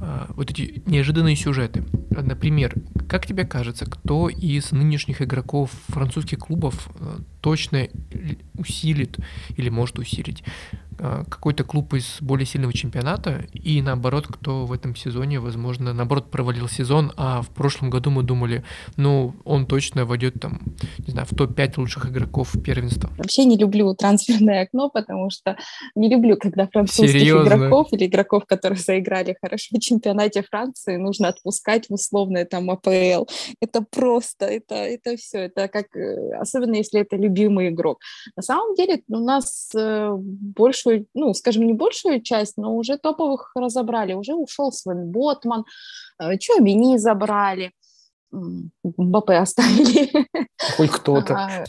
а, вот эти неожиданные сюжеты. Например, как тебе кажется, кто из нынешних игроков французских клубов а, точно усилит или может усилить какой-то клуб из более сильного чемпионата, и наоборот, кто в этом сезоне, возможно, наоборот, провалил сезон, а в прошлом году мы думали, ну, он точно войдет там, не знаю, в топ-5 лучших игроков первенства. Вообще не люблю трансферное окно, потому что не люблю, когда французских Серьезно? игроков или игроков, которые заиграли хорошо в чемпионате Франции, нужно отпускать в условное там АПЛ. Это просто, это, это все, это как, э, особенно если это любимый игрок. На самом деле у нас э, больше большую, ну, скажем, не большую часть, но уже топовых разобрали. Уже ушел Свен Ботман, э, Чуамини забрали. МБП оставили. Хоть кто-то. А,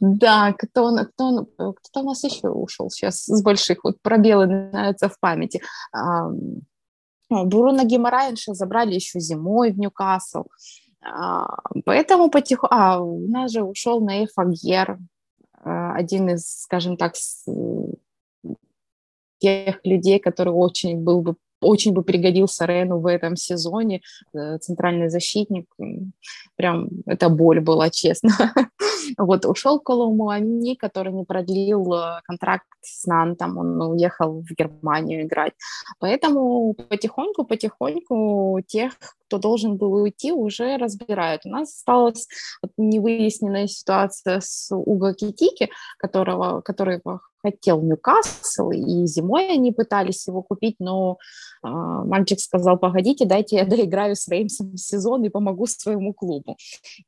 да, кто, кто, кто у нас еще ушел сейчас с больших, вот пробелы нравятся в памяти. А, Буруна Гимараенша забрали еще зимой в Ньюкасл. А, поэтому потихоньку... А, у нас же ушел Наиф Агьер, один из, скажем так, тех людей, который очень был бы очень бы пригодился Рену в этом сезоне, э, центральный защитник, прям это боль была, честно. вот ушел Коломуани, который не продлил э, контракт с Нантом, он уехал в Германию играть. Поэтому потихоньку-потихоньку тех, кто должен был уйти, уже разбирают. У нас осталась невыясненная ситуация с Уго Китики, которого, который хотел Ньюкасл, и зимой они пытались его купить, но мальчик сказал, погодите, дайте я доиграю с Реймсом сезон и помогу своему клубу.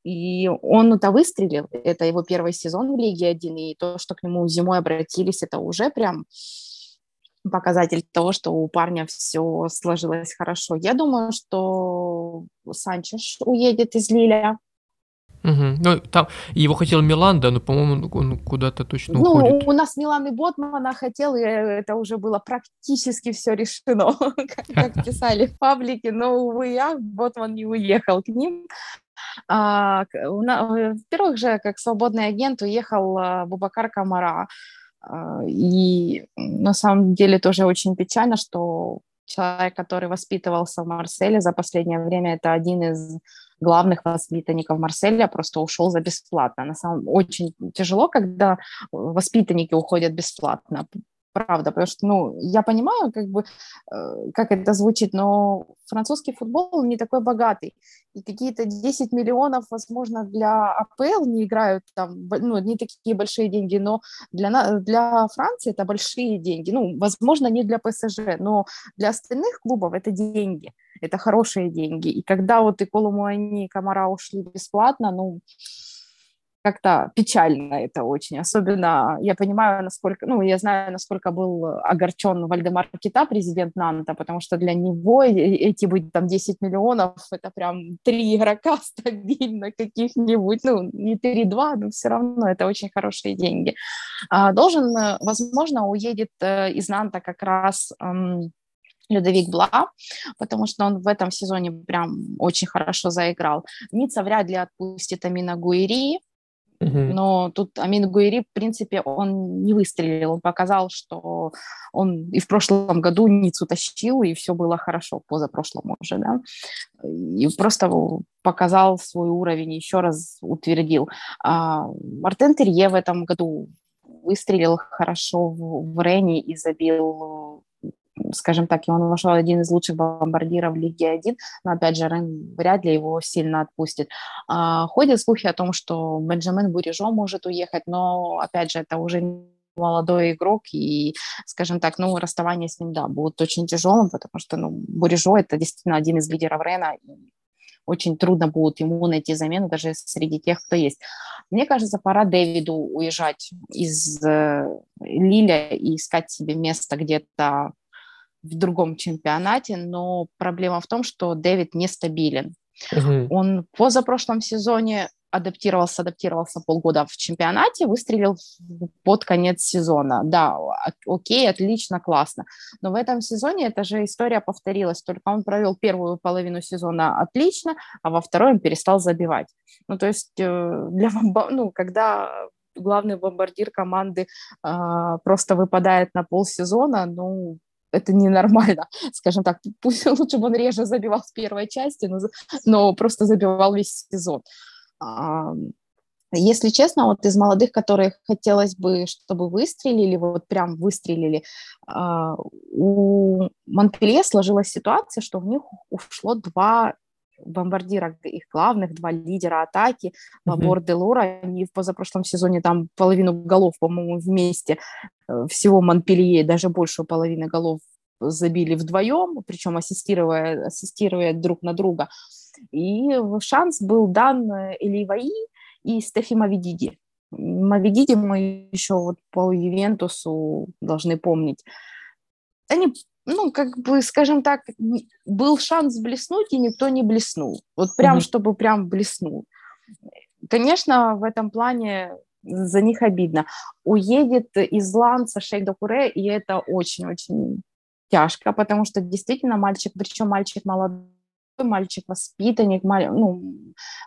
И он это выстрелил, это его первый сезон в Лиге 1, и то, что к нему зимой обратились, это уже прям показатель того, что у парня все сложилось хорошо. Я думаю, что Санчеш уедет из Лиля, Угу. Ну, там его хотел Милан, да, но, по-моему, он куда-то точно ну, уходит. у нас Милан и Ботмана хотел, и это уже было практически все решено, как писали в паблике, но, увы, я, Ботман не уехал к ним. А, во-первых же, как свободный агент уехал а, Бубакар Камара, а, и на самом деле тоже очень печально, что человек, который воспитывался в Марселе за последнее время, это один из главных воспитанников Марселя просто ушел за бесплатно. На самом очень тяжело, когда воспитанники уходят бесплатно правда, потому что, ну, я понимаю, как бы, э, как это звучит, но французский футбол не такой богатый, и какие-то 10 миллионов, возможно, для АПЛ не играют там, ну, не такие большие деньги, но для, для Франции это большие деньги, ну, возможно, не для ПСЖ, но для остальных клубов это деньги, это хорошие деньги, и когда вот и Колумуани, и Камара ушли бесплатно, ну, как-то печально это очень. Особенно я понимаю, насколько, ну, я знаю, насколько был огорчен Вальдемар Кита, президент Нанта, потому что для него эти будет там 10 миллионов, это прям три игрока стабильно каких-нибудь, ну, не 3-2, но все равно это очень хорошие деньги. А, должен, возможно, уедет э, из Нанта как раз Людовик Бла, потому что он в этом сезоне прям очень хорошо заиграл. Ницца вряд ли отпустит Амина Гуири, но тут Амин Гуэри, в принципе, он не выстрелил. Он показал, что он и в прошлом году Ницу тащил, и все было хорошо, позапрошлом уже, да. И просто показал свой уровень, еще раз утвердил. А Мартен Терье в этом году выстрелил хорошо в, в Рене и забил скажем так, и он вошел один из лучших бомбардиров Лиги 1, но, опять же, Рен вряд ли его сильно отпустит. А, ходят слухи о том, что Бенджамин Бурижо может уехать, но, опять же, это уже молодой игрок, и, скажем так, ну, расставание с ним, да, будет очень тяжелым, потому что, ну, Бурижо – это действительно один из лидеров Рена, и очень трудно будет ему найти замену даже среди тех, кто есть. Мне кажется, пора Дэвиду уезжать из э, Лиля и искать себе место где-то в другом чемпионате, но проблема в том, что Дэвид нестабилен. Угу. Он в позапрошлом сезоне адаптировался, адаптировался полгода в чемпионате, выстрелил под конец сезона. Да, окей, отлично, классно. Но в этом сезоне эта же история повторилась, только он провел первую половину сезона отлично, а во второй он перестал забивать. Ну, то есть э, для ну, когда главный бомбардир команды э, просто выпадает на полсезона, ну, это ненормально, скажем так. Пусть лучше бы он реже забивал в первой части, но, но просто забивал весь сезон. Если честно, вот из молодых, которых хотелось бы, чтобы выстрелили, вот прям выстрелили, а, у Монпелье сложилась ситуация, что у них ушло два бомбардира, их главных, два лидера атаки, Лабор mm-hmm. Делора, они в позапрошлом сезоне там половину голов, по-моему, вместе э, всего Монпелье, даже большую половину голов забили вдвоем, причем ассистируя, ассистируя друг на друга. И шанс был дан Эли Ваи и Стефи Мавидиди. Мавидиди мы еще вот по Ювентусу должны помнить. Они, ну, как бы, скажем так, был шанс блеснуть, и никто не блеснул. Вот прям, mm-hmm. чтобы прям блеснул. Конечно, в этом плане за них обидно. Уедет из Ланса Шейк Докуре, и это очень-очень тяжко, потому что действительно мальчик, причем мальчик молодой, мальчик воспитанник, ну,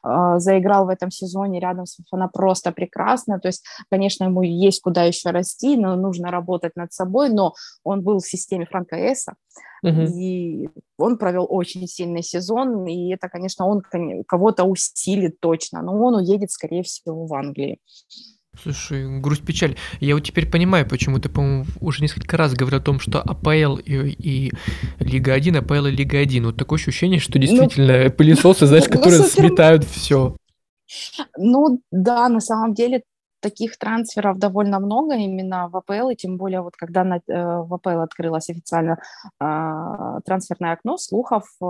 э, заиграл в этом сезоне рядом с она просто прекрасно, то есть, конечно, ему есть куда еще расти, но нужно работать над собой, но он был в системе Франка Эса, uh-huh. и он провел очень сильный сезон, и это, конечно, он кого-то усилит точно, но он уедет, скорее всего, в Англию. Слушай, грусть печаль. Я вот теперь понимаю, почему ты, по-моему, уже несколько раз говорил о том, что АПЛ и, и Лига 1, АПЛ и Лига 1. Вот такое ощущение, что ну, действительно ну, пылесосы, знаешь, ну, которые сметают все. Ну да, на самом деле таких трансферов довольно много именно в АПЛ, и тем более вот когда на, э, в АПЛ открылось официально э, трансферное окно, слухов э,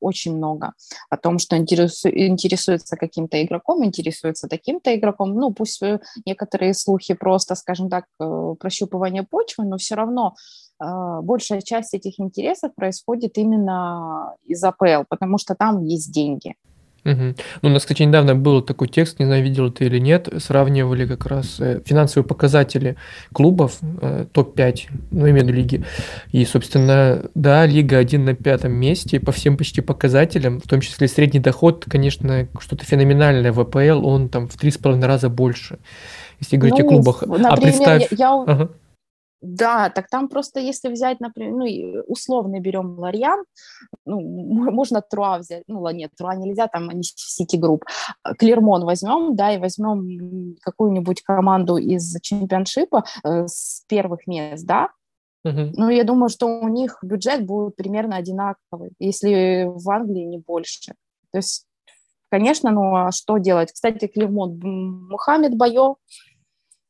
очень много о том, что интересу, интересуется каким-то игроком, интересуется таким-то игроком. Ну, пусть некоторые слухи просто, скажем так, э, прощупывание почвы, но все равно э, большая часть этих интересов происходит именно из АПЛ, потому что там есть деньги. Угу. Ну, у нас, кстати, недавно был такой текст, не знаю, видел ты или нет, сравнивали как раз э, финансовые показатели клубов, э, топ-5, ну, именно лиги. И, собственно, да, Лига 1 на пятом месте по всем почти показателям, в том числе средний доход, конечно, что-то феноменальное в АПЛ, он там в три с половиной раза больше, если говорить ну, о клубах. Например, а представь... я, я... Ага. Да, так там просто, если взять, например, ну, условно берем Лорьян, ну, можно Труа взять, ну, нет, Труа нельзя, там они Сити Групп. Клермон возьмем, да, и возьмем какую-нибудь команду из чемпионшипа э, с первых мест, да, Uh-huh. Ну, я думаю, что у них бюджет будет примерно одинаковый, если в Англии не больше. То есть, конечно, ну, а что делать? Кстати, Клермон, Мухаммед Байо,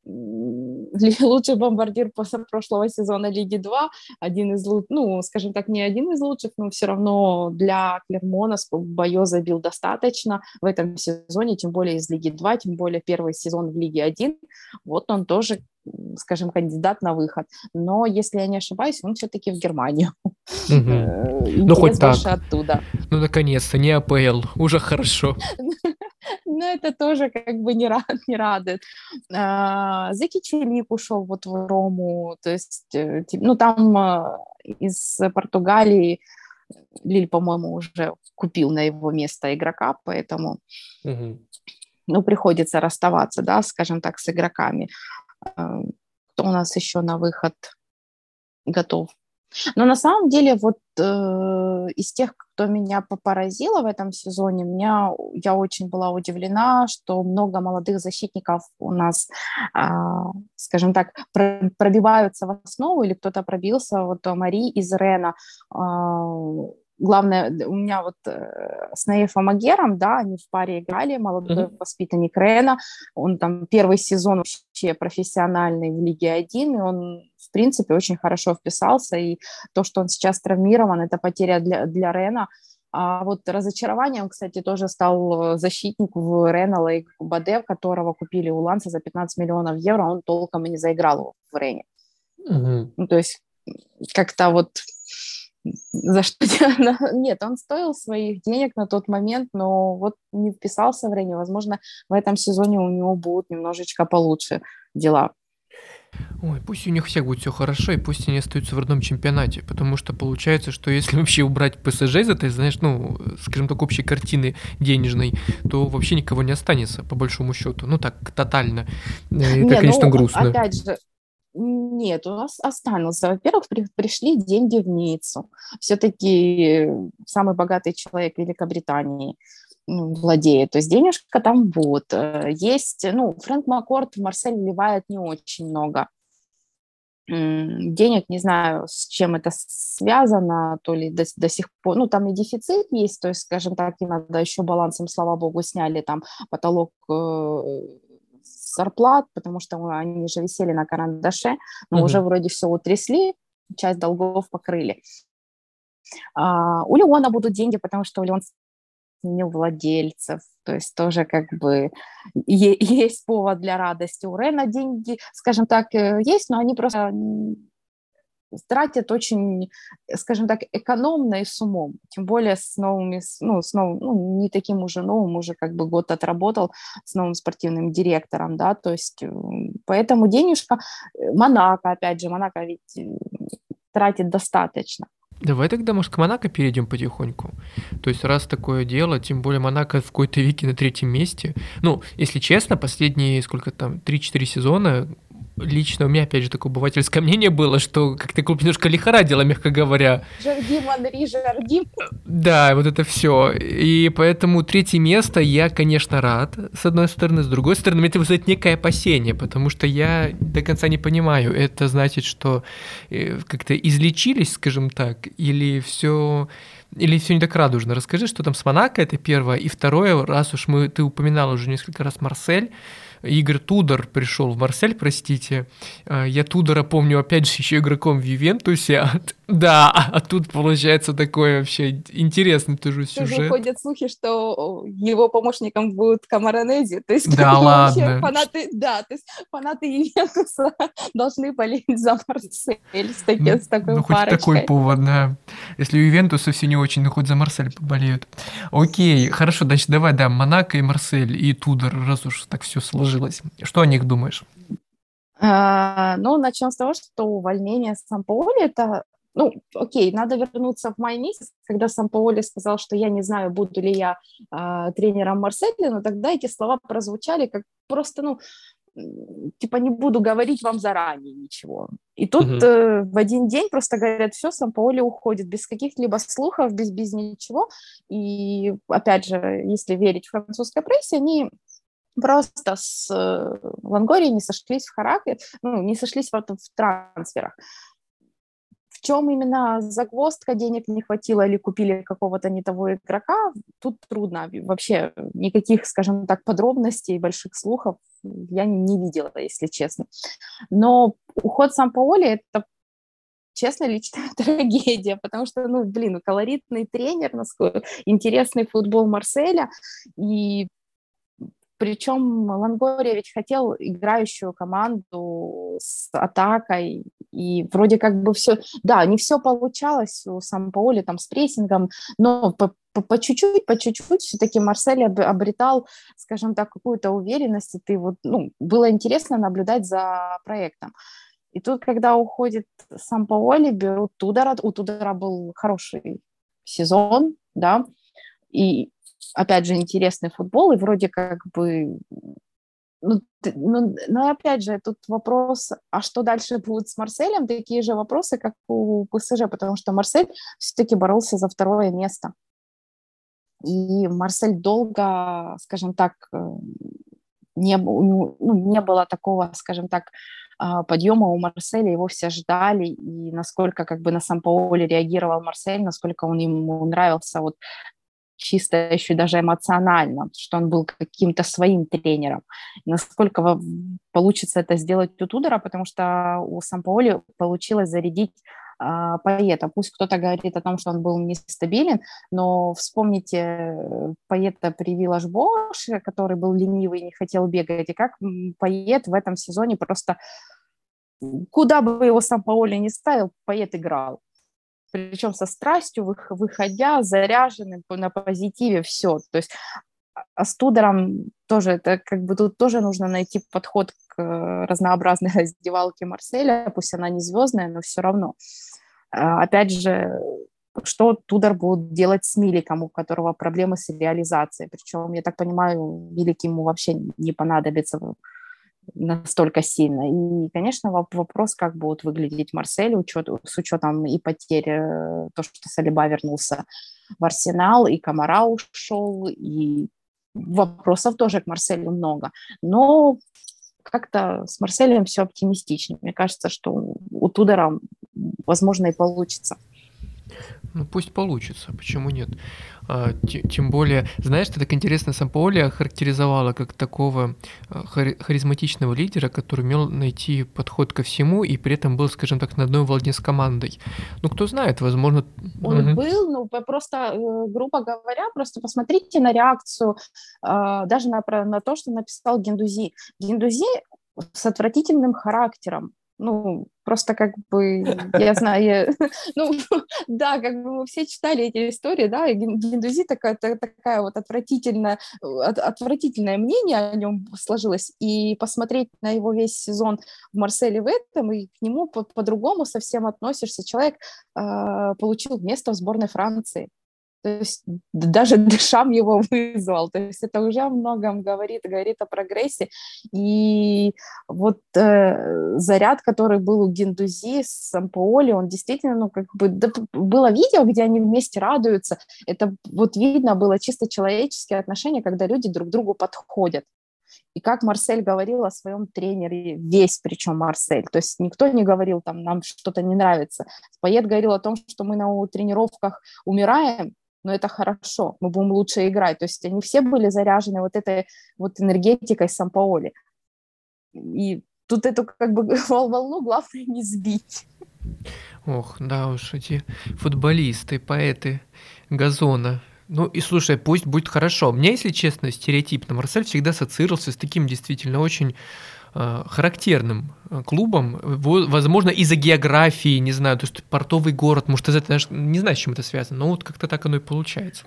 лучший бомбардир после прошлого сезона Лиги 2, один из лучших, ну, скажем так, не один из лучших, но все равно для Клермона Байо забил достаточно в этом сезоне, тем более из Лиги 2, тем более первый сезон в Лиге 1, вот он тоже скажем, кандидат на выход. Но, если я не ошибаюсь, он все-таки в Германию. Угу. Ну, хоть так. оттуда. Ну, наконец-то, не АПЛ. Уже хорошо. Ну, это тоже как бы не, рад, не радует. А, Зеки Челик ушел вот в Рому, то есть, э, ну, там а, из Португалии Лиль, по-моему, уже купил на его место игрока, поэтому, угу. ну, приходится расставаться, да, скажем так, с игроками. А, кто у нас еще на выход готов? Но на самом деле вот э, из тех, кто меня поразило в этом сезоне, меня, я очень была удивлена, что много молодых защитников у нас, э, скажем так, про, пробиваются в основу, или кто-то пробился, вот Мари из Рена, э, главное, у меня вот э, с Наефом Агером, да, они в паре играли, молодой mm-hmm. воспитанник Рена, он там первый сезон вообще профессиональный в Лиге 1, и он, в принципе, очень хорошо вписался, и то, что он сейчас травмирован, это потеря для, для Рена, а вот разочарованием, кстати, тоже стал защитник в Рена Лейк Баде, которого купили у Ланса за 15 миллионов евро, он толком и не заиграл в Рене. Mm-hmm. Ну, то есть как-то вот за что нет, он стоил своих денег на тот момент, но вот не вписался в Рене. Возможно, в этом сезоне у него будут немножечко получше дела. Ой, пусть у них всех будет все хорошо, и пусть они остаются в родном чемпионате, потому что получается, что если вообще убрать ПСЖ из этой, знаешь, ну, скажем так, общей картины денежной, то вообще никого не останется, по большому счету. Ну так, тотально. Э, это, не, конечно, ну, грустно. Опять же, нет, у нас остался. Во-первых, при, пришли деньги в Ниццу. Все-таки самый богатый человек Великобритании ну, владеет. То есть денежка там вот. Э, есть, ну, Фрэнк Маккорд в Марсель вливает не очень много денег, не знаю, с чем это связано, то ли до, до сих пор, ну, там и дефицит есть, то есть, скажем так, и надо еще балансом, слава богу, сняли там потолок э, зарплат, потому что они же висели на карандаше, но mm-hmm. уже вроде все утрясли, часть долгов покрыли. А, у Леона будут деньги, потому что Леон сменил владельцев, то есть тоже как бы есть повод для радости. У Рена деньги, скажем так, э, есть, но они просто тратят очень, скажем так, экономно и с умом, тем более с новыми, ну, с новым, ну, не таким уже новым, уже как бы год отработал с новым спортивным директором, да, то есть э, поэтому денежка, э, Монако, опять же, Монако ведь э, тратит достаточно. Давай тогда, может, к Монако перейдем потихоньку. То есть, раз такое дело, тем более Монако в какой-то веке на третьем месте. Ну, если честно, последние, сколько там, 3-4 сезона лично у меня, опять же, такое обывательское мнение было, что как-то клуб немножко лихорадило, мягко говоря. Жардим, Анри, Жардим. Да, вот это все. И поэтому третье место я, конечно, рад, с одной стороны. С другой стороны, это вызывает некое опасение, потому что я до конца не понимаю, это значит, что э, как-то излечились, скажем так, или все или все не так радужно. Расскажи, что там с Монако, это первое. И второе, раз уж мы, ты упоминал уже несколько раз Марсель, Игорь Тудор пришел в Марсель, простите. А, я Тудора помню, опять же, еще игроком в Ювентусе. Да, а тут получается такой вообще интересный тоже сюжет. Тоже ходят слухи, что его помощником будет Камаранези. То есть, да ладно. Фанаты, да, то есть фанаты Ювентуса должны болеть за Марсель с, таки, ну, с такой ну, хоть такой повод, да. Если у Ювентуса все не очень, ну хоть за Марсель поболеют. Окей, хорошо, значит, давай, да, Монако и Марсель, и Тудор, раз уж так все сложилось. Что о них думаешь? А, ну, начнем с того, что увольнение Самполи – это ну, окей, надо вернуться в май месяц, когда сам Паоли сказал, что я не знаю, буду ли я э, тренером Марселя, но тогда эти слова прозвучали как просто, ну, типа не буду говорить вам заранее ничего. И тут угу. э, в один день просто говорят, все, сам Паоли уходит без каких-либо слухов, без, без ничего. И опять же, если верить французской прессе, они просто с э, Лангорией не сошлись в характере, ну, не сошлись в, в трансферах чем именно загвоздка, денег не хватило или купили какого-то не того игрока, тут трудно. Вообще никаких, скажем так, подробностей, больших слухов я не видела, если честно. Но уход сам Паоли – это честно, личная трагедия, потому что, ну, блин, колоритный тренер, насколько интересный футбол Марселя, и причем Лангория ведь хотел играющую команду с атакой, и вроде как бы все, да, не все получалось у Сампаоли там с прессингом, но по, чуть-чуть, по чуть-чуть все-таки Марсель обретал, скажем так, какую-то уверенность, и ты вот, ну, было интересно наблюдать за проектом. И тут, когда уходит сам Паоли, берут Тудора, у Тудора был хороший сезон, да, и опять же, интересный футбол, и вроде как бы ну, ну, но опять же, тут вопрос, а что дальше будет с Марселем? Такие же вопросы, как у ПСЖ, потому что Марсель все-таки боролся за второе место. И Марсель долго, скажем так, э, не, ну, не было такого, скажем так, а, подъема у Марселя, его все ждали, и насколько как бы на сам Паоли реагировал Марсель, насколько он ему нравился вот чисто еще даже эмоционально, что он был каким-то своим тренером. насколько получится это сделать у Тудора, потому что у Сампаоли получилось зарядить а, Поэта. Пусть кто-то говорит о том, что он был нестабилен, но вспомните э, Поэта при Виллаж Бош, который был ленивый и не хотел бегать, и как Поэт в этом сезоне просто куда бы его сам Паоли не ставил, Поэт играл причем со страстью, выходя, заряженным на позитиве, все. То есть а с Тудором тоже, это как бы тут тоже нужно найти подход к э, разнообразной раздевалке Марселя, пусть она не звездная, но все равно. А, опять же, что Тудор будет делать с Миликом, у которого проблемы с реализацией. Причем, я так понимаю, Милик ему вообще не понадобится настолько сильно. И, конечно, вопрос, как будет выглядеть Марсель учет, с учетом и потерь, э, то, что Салиба вернулся в Арсенал, и Комара ушел, и вопросов тоже к Марселю много. Но как-то с Марселем все оптимистичнее. Мне кажется, что у Тудора, возможно, и получится. Ну пусть получится, почему нет? А, тем более, знаешь, ты так интересно Сампаоли охарактеризовала как такого а, харизматичного лидера, который умел найти подход ко всему и при этом был, скажем так, на одной волне с командой. Ну кто знает, возможно... Он угу. был, ну просто, э, грубо говоря, просто посмотрите на реакцию, а, даже на, на то, что написал Гендузи. Гендузи с отвратительным характером, ну, просто как бы, я знаю, ну, да, как бы мы все читали эти истории, да, и Гиндузи такая, такая вот отвратительная, от, отвратительное мнение о нем сложилось, и посмотреть на его весь сезон в Марселе в этом, и к нему по- по-другому совсем относишься. Человек э, получил место в сборной Франции, то есть даже Дешам его вызвал. То есть это уже о многом говорит, говорит о прогрессе. И вот э, заряд, который был у Гендузи с Сампооли, он действительно, ну, как бы, да, было видео, где они вместе радуются. Это вот видно было чисто человеческие отношения, когда люди друг другу подходят. И как Марсель говорил о своем тренере, весь причем Марсель, то есть никто не говорил, там, нам что-то не нравится. Поэт говорил о том, что мы на тренировках умираем, но это хорошо, мы будем лучше играть. То есть они все были заряжены вот этой вот энергетикой Сампаоли. И тут эту как бы волну главное не сбить. Ох, да уж, эти футболисты, поэты газона. Ну и слушай, пусть будет хорошо. Мне, если честно, стереотипно, Марсель всегда ассоциировался с таким действительно очень характерным э, клубом, возможно, из-за географии, не знаю, то есть портовый город, может, из этого, не знаю, с чем это связано, но вот как-то так оно и получается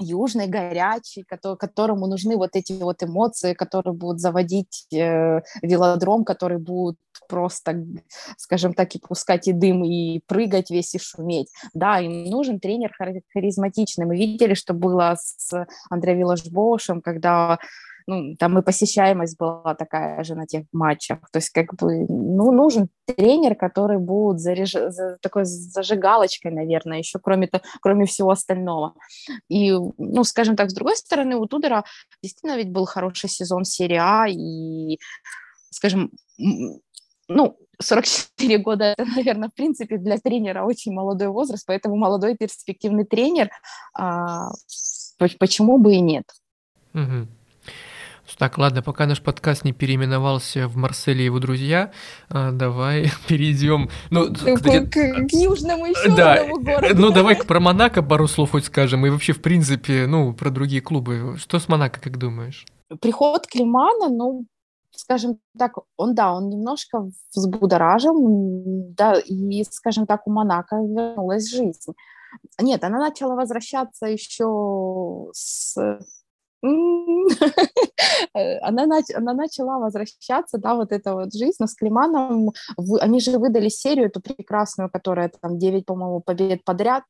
южный, горячий, которому нужны вот эти вот эмоции, которые будут заводить э, велодром, который будет просто, скажем так, и пускать и дым, и прыгать весь, и шуметь. Да, им нужен тренер харизматичный. Мы видели, что было с Андреем Виллашбошем, когда ну, там и посещаемость была такая же на тех матчах. То есть как бы, ну, нужен тренер, который будет заряж... за... такой зажигалочкой, наверное, еще кроме, то... кроме всего остального. И, ну, скажем так, с другой стороны, у Тудора действительно ведь был хороший сезон серии А, и, скажем, ну, 44 года это, наверное, в принципе для тренера очень молодой возраст, поэтому молодой перспективный тренер, а, почему бы и нет. Угу. Так, ладно, пока наш подкаст не переименовался в Марселе и его друзья, а, давай перейдем. Ну, к, к, к южному еще да, одному городу. Ну, давай про Монако пару слов хоть скажем. И вообще, в принципе, ну, про другие клубы. Что с Монако, как думаешь? Приход Климана, ну, скажем так, он, да, он немножко взбудоражил, да, и, скажем так, у Монако вернулась жизнь. Нет, она начала возвращаться еще с она, нач- она начала возвращаться, да, вот эта вот жизнь, но с Климаном, вы, они же выдали серию эту прекрасную, которая там 9, по-моему, побед подряд,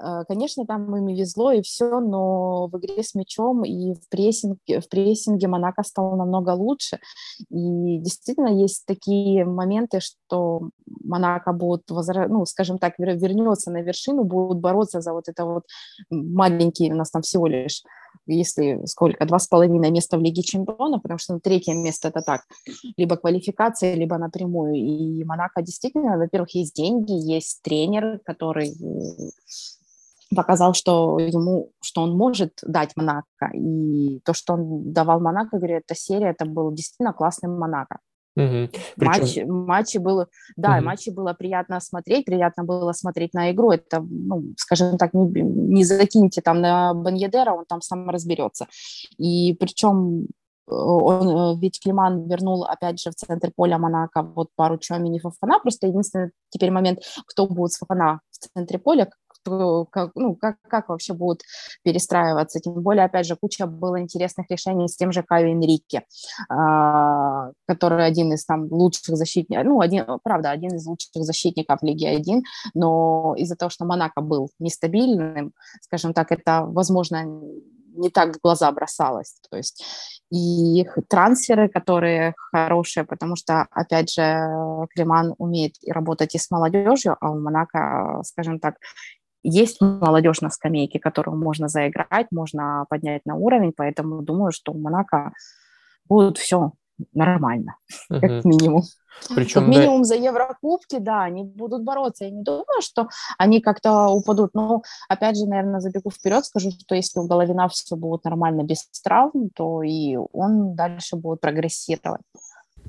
Э, конечно, там им везло и все, но в игре с мячом и в прессинге, в прессинге Монако стало намного лучше. И действительно есть такие моменты, что Монако будут, возра... ну, скажем так, вернется на вершину, будут бороться за вот это вот маленький, у нас там всего лишь если сколько, два с половиной места в Лиге Чемпионов, потому что ну, третье место это так, либо квалификация, либо напрямую. И Монако действительно, во-первых, есть деньги, есть тренер, который показал, что ему, что он может дать Монако. И то, что он давал Монако, говорю, эта серия, это был действительно классный Монако. Угу. Матч, матчи было, да, угу. матчи было приятно смотреть, приятно было смотреть на игру. Это, ну, скажем так, не, не закиньте там на Баньедера, он там сам разберется. И причем э, он, э, ведь Климан вернул, опять же, в центр поля Монако вот пару Чомини Фафана, просто единственный теперь момент, кто будет с Фафана в центре поля, как, ну, как, как вообще будут перестраиваться. Тем более, опять же, куча было интересных решений с тем же Кайо Энрике, а, который один из там лучших защитников, ну, один, правда, один из лучших защитников Лиги 1, но из-за того, что Монако был нестабильным, скажем так, это, возможно, не так в глаза бросалось. То есть и трансферы, которые хорошие, потому что, опять же, Климан умеет работать и с молодежью, а у Монако, скажем так, есть молодежь на скамейке, которую можно заиграть, можно поднять на уровень, поэтому думаю, что у Монако будет все нормально, uh-huh. как минимум. Причем, как минимум да... за Еврокубки, да, они будут бороться. Я не думаю, что они как-то упадут. Но, опять же, наверное, забегу вперед, скажу, что если у Головина все будет нормально без травм, то и он дальше будет прогрессировать.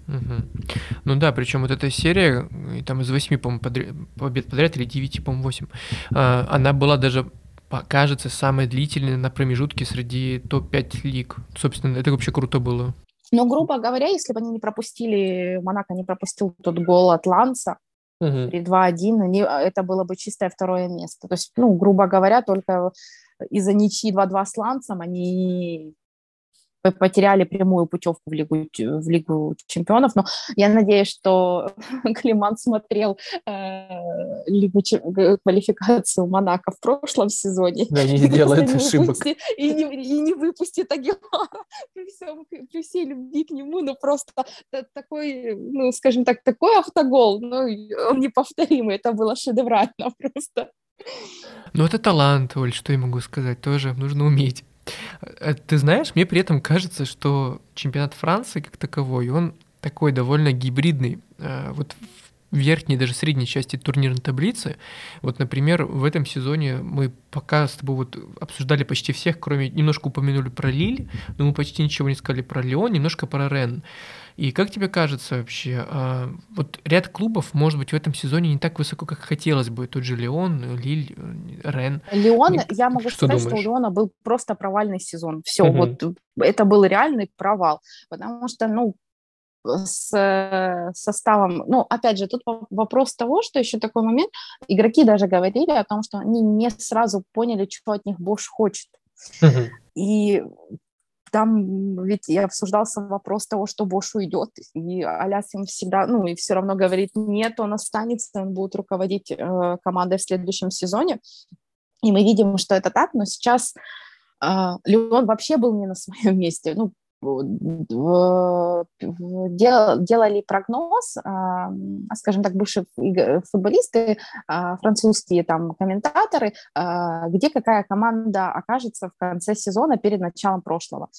Угу. Ну да, причем вот эта серия, там из восьми, по-моему, подряд, побед подряд, или девяти, по-моему, восемь, а, она была даже кажется, самая длительная на промежутке среди топ-5 лиг. Собственно, это вообще круто было. Но, грубо говоря, если бы они не пропустили, Монако не пропустил тот гол от Ланса, uh при 2-1, это было бы чистое второе место. То есть, ну, грубо говоря, только из-за ничьи 2-2 с Лансом они потеряли прямую путевку в Лигу, в Лигу чемпионов, но я надеюсь, что Климан смотрел э, Лигу квалификацию Монако в прошлом сезоне. Да, не сделает ошибок. И не, и не выпустит Агилара при, всем, при всей любви к нему, ну просто такой, ну скажем так, такой автогол, ну он неповторимый, это было шедеврально просто. Ну это талант, Оль, что я могу сказать, тоже нужно уметь. Э, ты знаешь, мне при этом кажется, что чемпионат Франции как таковой, он такой довольно гибридный. Э, вот в верхней, даже средней части турнирной таблицы. Вот, например, в этом сезоне мы пока с тобой вот обсуждали почти всех, кроме немножко упомянули про Лиль, но мы почти ничего не сказали про Леон, немножко про Рен. И как тебе кажется вообще, а, вот ряд клубов, может быть, в этом сезоне не так высоко, как хотелось бы, тот же Леон, Лиль, Рен. Леон, Мне... я могу что сказать, думаешь? что у Леона был просто провальный сезон. Все, угу. вот это был реальный провал, потому что, ну, с составом, ну, опять же, тут вопрос того, что еще такой момент, игроки даже говорили о том, что они не сразу поняли, что от них Бош хочет. Uh-huh. И там ведь и обсуждался вопрос того, что Бош уйдет, и Аляс им всегда, ну, и все равно говорит, нет, он останется, он будет руководить э, командой в следующем сезоне, и мы видим, что это так, но сейчас э, Леон вообще был не на своем месте, ну, делали прогноз, а, скажем так, бывшие футболисты, а, французские там комментаторы, а, где какая команда окажется в конце сезона перед началом прошлого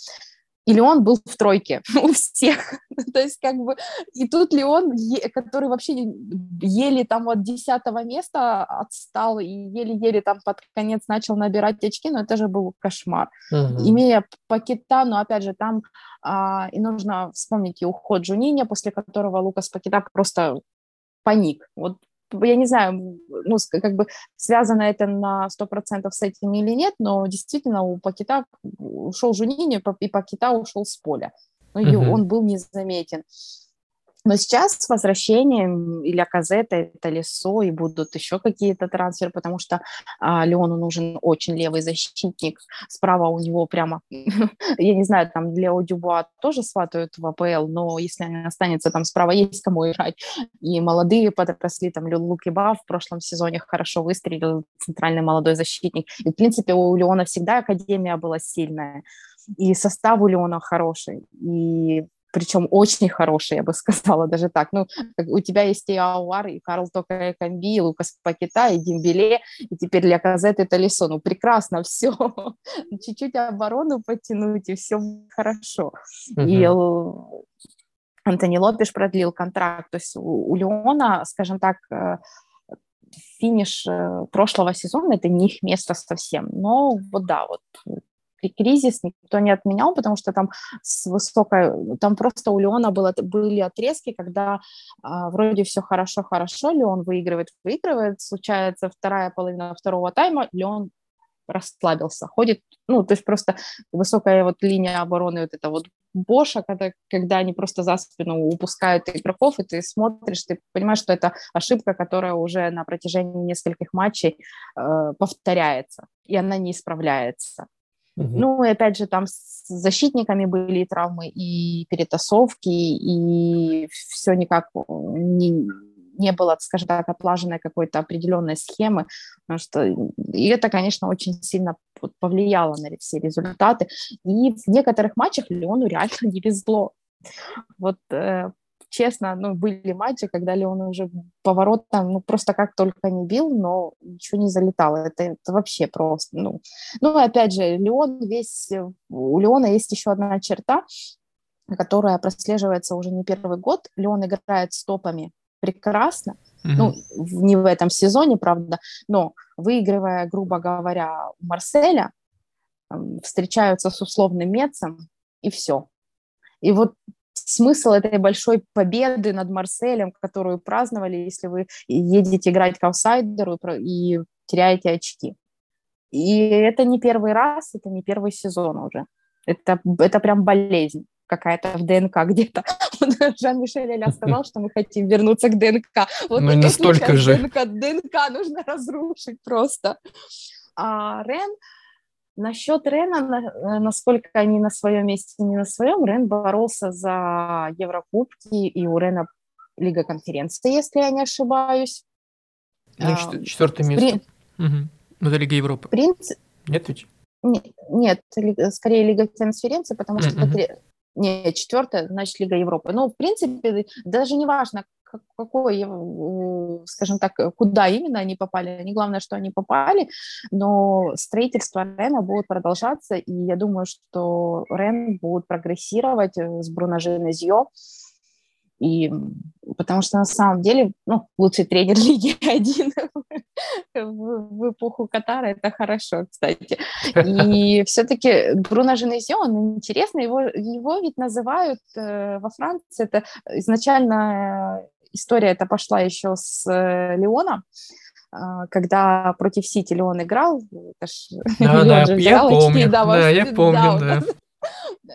или он был в тройке у всех. То есть как бы и тут Леон, который вообще еле там от десятого места отстал и еле-еле там под конец начал набирать очки, но это же был кошмар. Uh-huh. Имея Пакета, но опять же там а, и нужно вспомнить и уход Джуниня, после которого Лукас Пакета просто паник. Вот я не знаю, ну, как бы связано это на 100% с этим или нет, но действительно у Пакета ушел Жунини, и Пакета ушел с поля. Ну, uh-huh. он был незаметен. Но сейчас с возвращением или Казета, это Лесо, и будут еще какие-то трансферы, потому что а, Леону нужен очень левый защитник. Справа у него прямо, я не знаю, там для Дюбуа тоже сватают в АПЛ, но если он останется там справа, есть кому играть. И молодые подросли, там Луки Ба в прошлом сезоне хорошо выстрелил, центральный молодой защитник. И, в принципе, у Леона всегда академия была сильная, и состав у Леона хороший, и причем очень хороший, я бы сказала, даже так. Ну, у тебя есть и Ауар, и Карл Тока Камби, и Лукас Пакета, и Дембеле, и теперь для Казет это Лисо. Ну, прекрасно все. Чуть-чуть оборону потянуть, и все хорошо. И Антони Лопеш продлил контракт. То есть у, у Леона, скажем так, э, финиш э, прошлого сезона – это не их место совсем. Но вот да, вот кризис никто не отменял, потому что там с высокой, там просто у Леона было, были отрезки, когда а, вроде все хорошо-хорошо, Леон выигрывает, выигрывает, случается вторая половина второго тайма, Леон расслабился, ходит, ну, то есть просто высокая вот линия обороны, вот это вот Боша, когда, когда они просто за спину упускают игроков, и ты смотришь, ты понимаешь, что это ошибка, которая уже на протяжении нескольких матчей э, повторяется, и она не исправляется. Ну, и опять же, там с защитниками были травмы, и перетасовки, и все никак э, не, не было, скажем так, отлаженной какой-то определенной схемы, потому что и это, конечно, очень сильно повлияло на все результаты. И в некоторых матчах Леону реально не везло. Вот э, честно, ну, были матчи, когда Леон уже поворотом, ну, просто как только не бил, но ничего не залетало. Это, это вообще просто, ну. Ну, опять же, Леон весь, у Леона есть еще одна черта, которая прослеживается уже не первый год. Леон играет стопами прекрасно, mm-hmm. ну, не в этом сезоне, правда, но выигрывая, грубо говоря, у Марселя, встречаются с условным Мецем, и все. И вот смысл этой большой победы над Марселем, которую праздновали, если вы едете играть к аутсайдеру и теряете очки. И это не первый раз, это не первый сезон уже. Это, это прям болезнь какая-то в ДНК где-то. Жан-Мишель Эля сказал, что мы хотим вернуться к ДНК. Вот ну, настолько же. ДНК, ДНК нужно разрушить просто. А Рен, Насчет Рена, э, насколько они на своем месте, не на своем, Рен боролся за Еврокубки, и у Рена Лига конференции, если я не ошибаюсь. Ну, а, четвертое место. При... Угу. Ну, это Лига Европы. Принцип... Нет ведь? Нет, нет, скорее Лига конференции, потому что mm-hmm. это... Не, четвертое, значит, Лига Европы. Ну, в принципе, даже не важно, какой, скажем так, куда именно они попали. Не главное, что они попали, но строительство Рена будет продолжаться, и я думаю, что Рен будет прогрессировать э, с Бруно Женезье, и потому что на самом деле, ну, лучший тренер Лиги один в, в эпоху Катара, это хорошо, кстати. И все-таки Бруно Женезио, он интересный, его, его ведь называют э, во Франции, это изначально история эта пошла еще с э, Леона, э, когда против Сити Леон играл, это ж, да, да, я помню, да, да, я помню, да.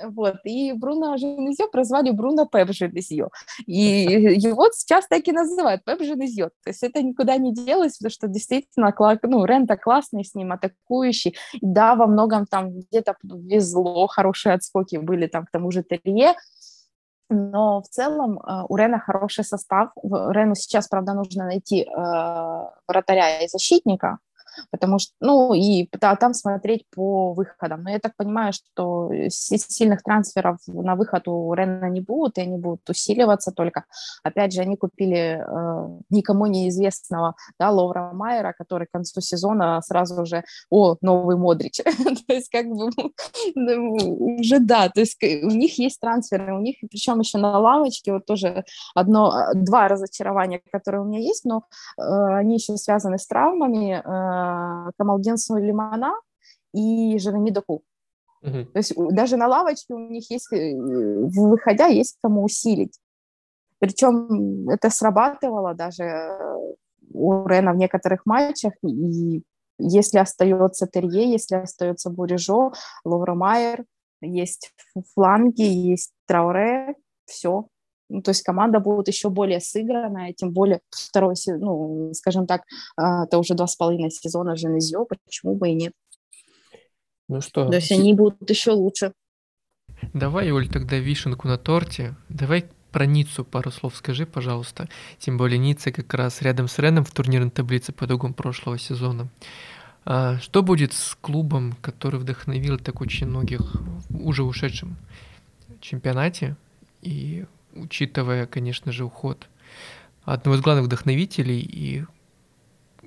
Вот, и Бруно Женезье прозвали Бруно Пеп Женезье. И его сейчас так и называют, Пеп Женезье. То есть это никуда не делось, потому что действительно, ну, Рента классный с ним, атакующий. да, во многом там где-то везло, хорошие отскоки были там к тому же Терье, но в целом э, у Рена хороший состав. Рену сейчас, правда, нужно найти э, вратаря и защитника, потому что, ну, и да, там смотреть по выходам. Но я так понимаю, что сильных трансферов на выход у Рена не будут, и они будут усиливаться только. Опять же, они купили э, никому неизвестного, да, Ловра Майера, который к концу сезона сразу же, о, новый Модрич. то есть, как бы, ну, уже да, то есть у них есть трансферы, у них, причем еще на лавочке, вот тоже одно, два разочарования, которые у меня есть, но э, они еще связаны с травмами, э, Камалдин Сулеймана и Жереми Доку. Угу. То есть даже на лавочке у них есть, э, выходя, есть кому усилить. Причем это срабатывало даже у Рена в некоторых матчах, и если остается Терье, если остается Бурежо, Ловра Майер, есть фланги, есть Трауре, все, Ну, то есть команда будет еще более сыгранная, тем более второй, ну, скажем так, а, это уже два с половиной сезона Женезио, почему бы и нет. Ну что? То есть они будут еще лучше. Давай, Оль, тогда вишенку на торте. Давай про Ниццу пару слов скажи, пожалуйста. Тем более Ницца как раз рядом с Реном в турнирной таблице по итогам прошлого сезона. А что будет с клубом, который вдохновил так очень многих в уже ушедшем чемпионате? И учитывая, конечно же, уход одного из главных вдохновителей, и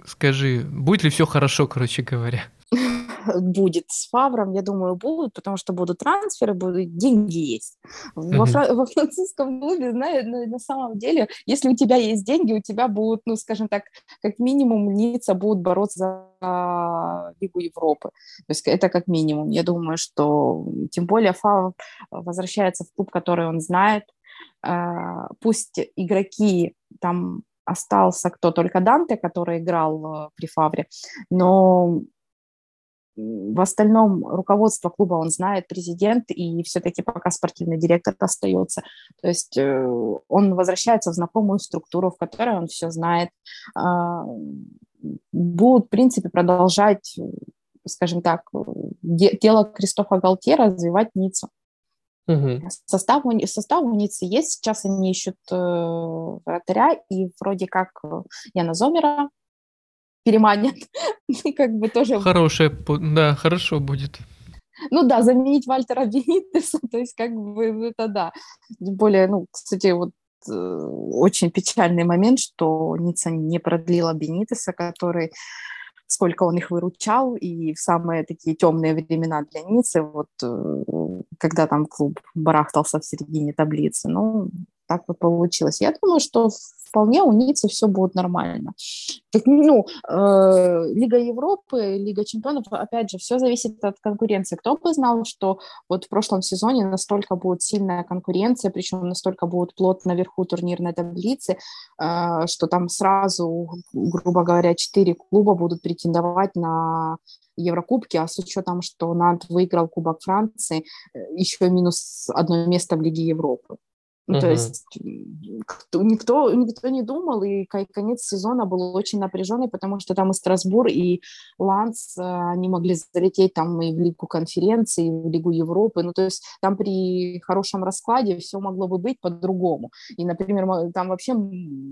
скажи, будет ли все хорошо, короче говоря? будет с Фавром, я думаю, будут, потому что будут трансферы, будут деньги есть. Во, фра- во французском клубе, знаешь, на, на самом деле, если у тебя есть деньги, у тебя будут, ну, скажем так, как минимум Ницца будут бороться за Лигу Европы. То есть это как минимум. Я думаю, что тем более Фавр возвращается в клуб, который он знает. А, пусть игроки там остался кто только Данте, который играл при Фавре, но в остальном руководство клуба он знает, президент, и все-таки пока спортивный директор остается. То есть э, он возвращается в знакомую структуру, в которой он все знает. А, будут, в принципе, продолжать, скажем так, дело Кристофа Галтье развивать Ниццу. Угу. Состав, состав у Ниццы есть, сейчас они ищут э, вратаря, и вроде как э, Яна Зомера переманят. Как бы тоже... Хорошее, да, хорошо будет. Ну да, заменить Вальтера Бенитеса, то есть как бы это да. Тем более, ну, кстати, вот э, очень печальный момент, что Ницца не продлила Бенитеса, который сколько он их выручал, и в самые такие темные времена для Ниццы, вот э, когда там клуб барахтался в середине таблицы, ну, так вот получилось. Я думаю, что вполне у Ниццы все будет нормально. Так, ну, э, Лига Европы, Лига Чемпионов, опять же, все зависит от конкуренции. Кто бы знал, что вот в прошлом сезоне настолько будет сильная конкуренция, причем настолько будет плот наверху турнирной таблицы, э, что там сразу, грубо говоря, четыре клуба будут претендовать на Еврокубки, а с учетом, что Нант выиграл Кубок Франции, э, еще минус одно место в Лиге Европы. Ну, То есть кто, никто, никто не думал, и конец сезона был очень напряженный, потому что там и Страсбур, и Ланс, э, они могли залететь там и в Лигу конференции, и в Лигу Европы. Ну, то есть там при хорошем раскладе все могло бы быть по-другому. И, например, там вообще,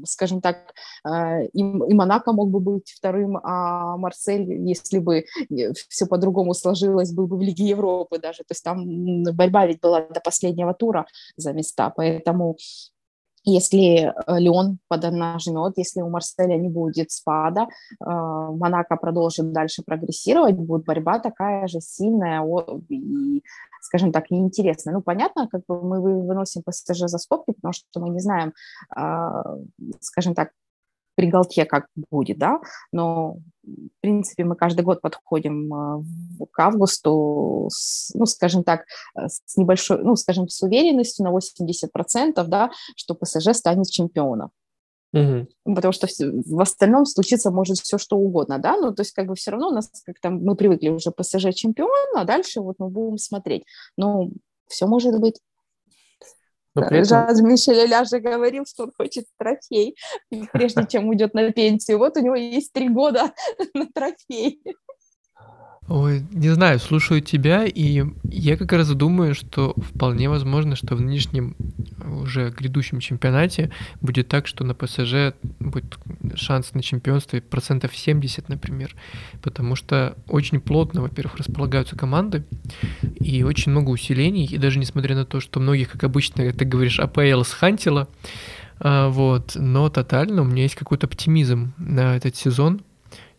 скажем так, э, и, и Монако мог бы быть вторым, а Марсель, если бы э, все по-другому сложилось, был бы в Лиге Европы даже. То есть там борьба ведь была до последнего тура за места, поэтому Поэтому если э, Леон поднажмет, если у Марселя не будет спада, э, Монако продолжит дальше прогрессировать, будет борьба такая же сильная и, скажем так, неинтересная. Ну, понятно, как бы мы выносим ПСЖ за скобки, потому что мы не знаем, э, скажем так, при Галтье как будет, да, но, в принципе, мы каждый год подходим э, к августу, с, ну, скажем так, э, с небольшой, ну, скажем, с уверенностью на 80%, да, что ПСЖ станет чемпионом. Угу. Потому что в остальном случится может все что угодно, да, ну то есть как бы все равно у нас как-то мы привыкли уже ПСЖ чемпион, а дальше вот мы будем смотреть. Ну, все может быть. Но при этом... Мишель Ляже говорил, что он хочет трофей, прежде чем уйдет на пенсию. Вот у него есть три года на трофей. Ой, не знаю, слушаю тебя, и я как раз думаю, что вполне возможно, что в нынешнем уже грядущем чемпионате будет так, что на ПСЖ будет шанс на чемпионство процентов 70, например, потому что очень плотно, во-первых, располагаются команды, и очень много усилений, и даже несмотря на то, что многих, как обычно, как ты говоришь, АПЛ схантило, а, вот, но тотально у меня есть какой-то оптимизм на этот сезон,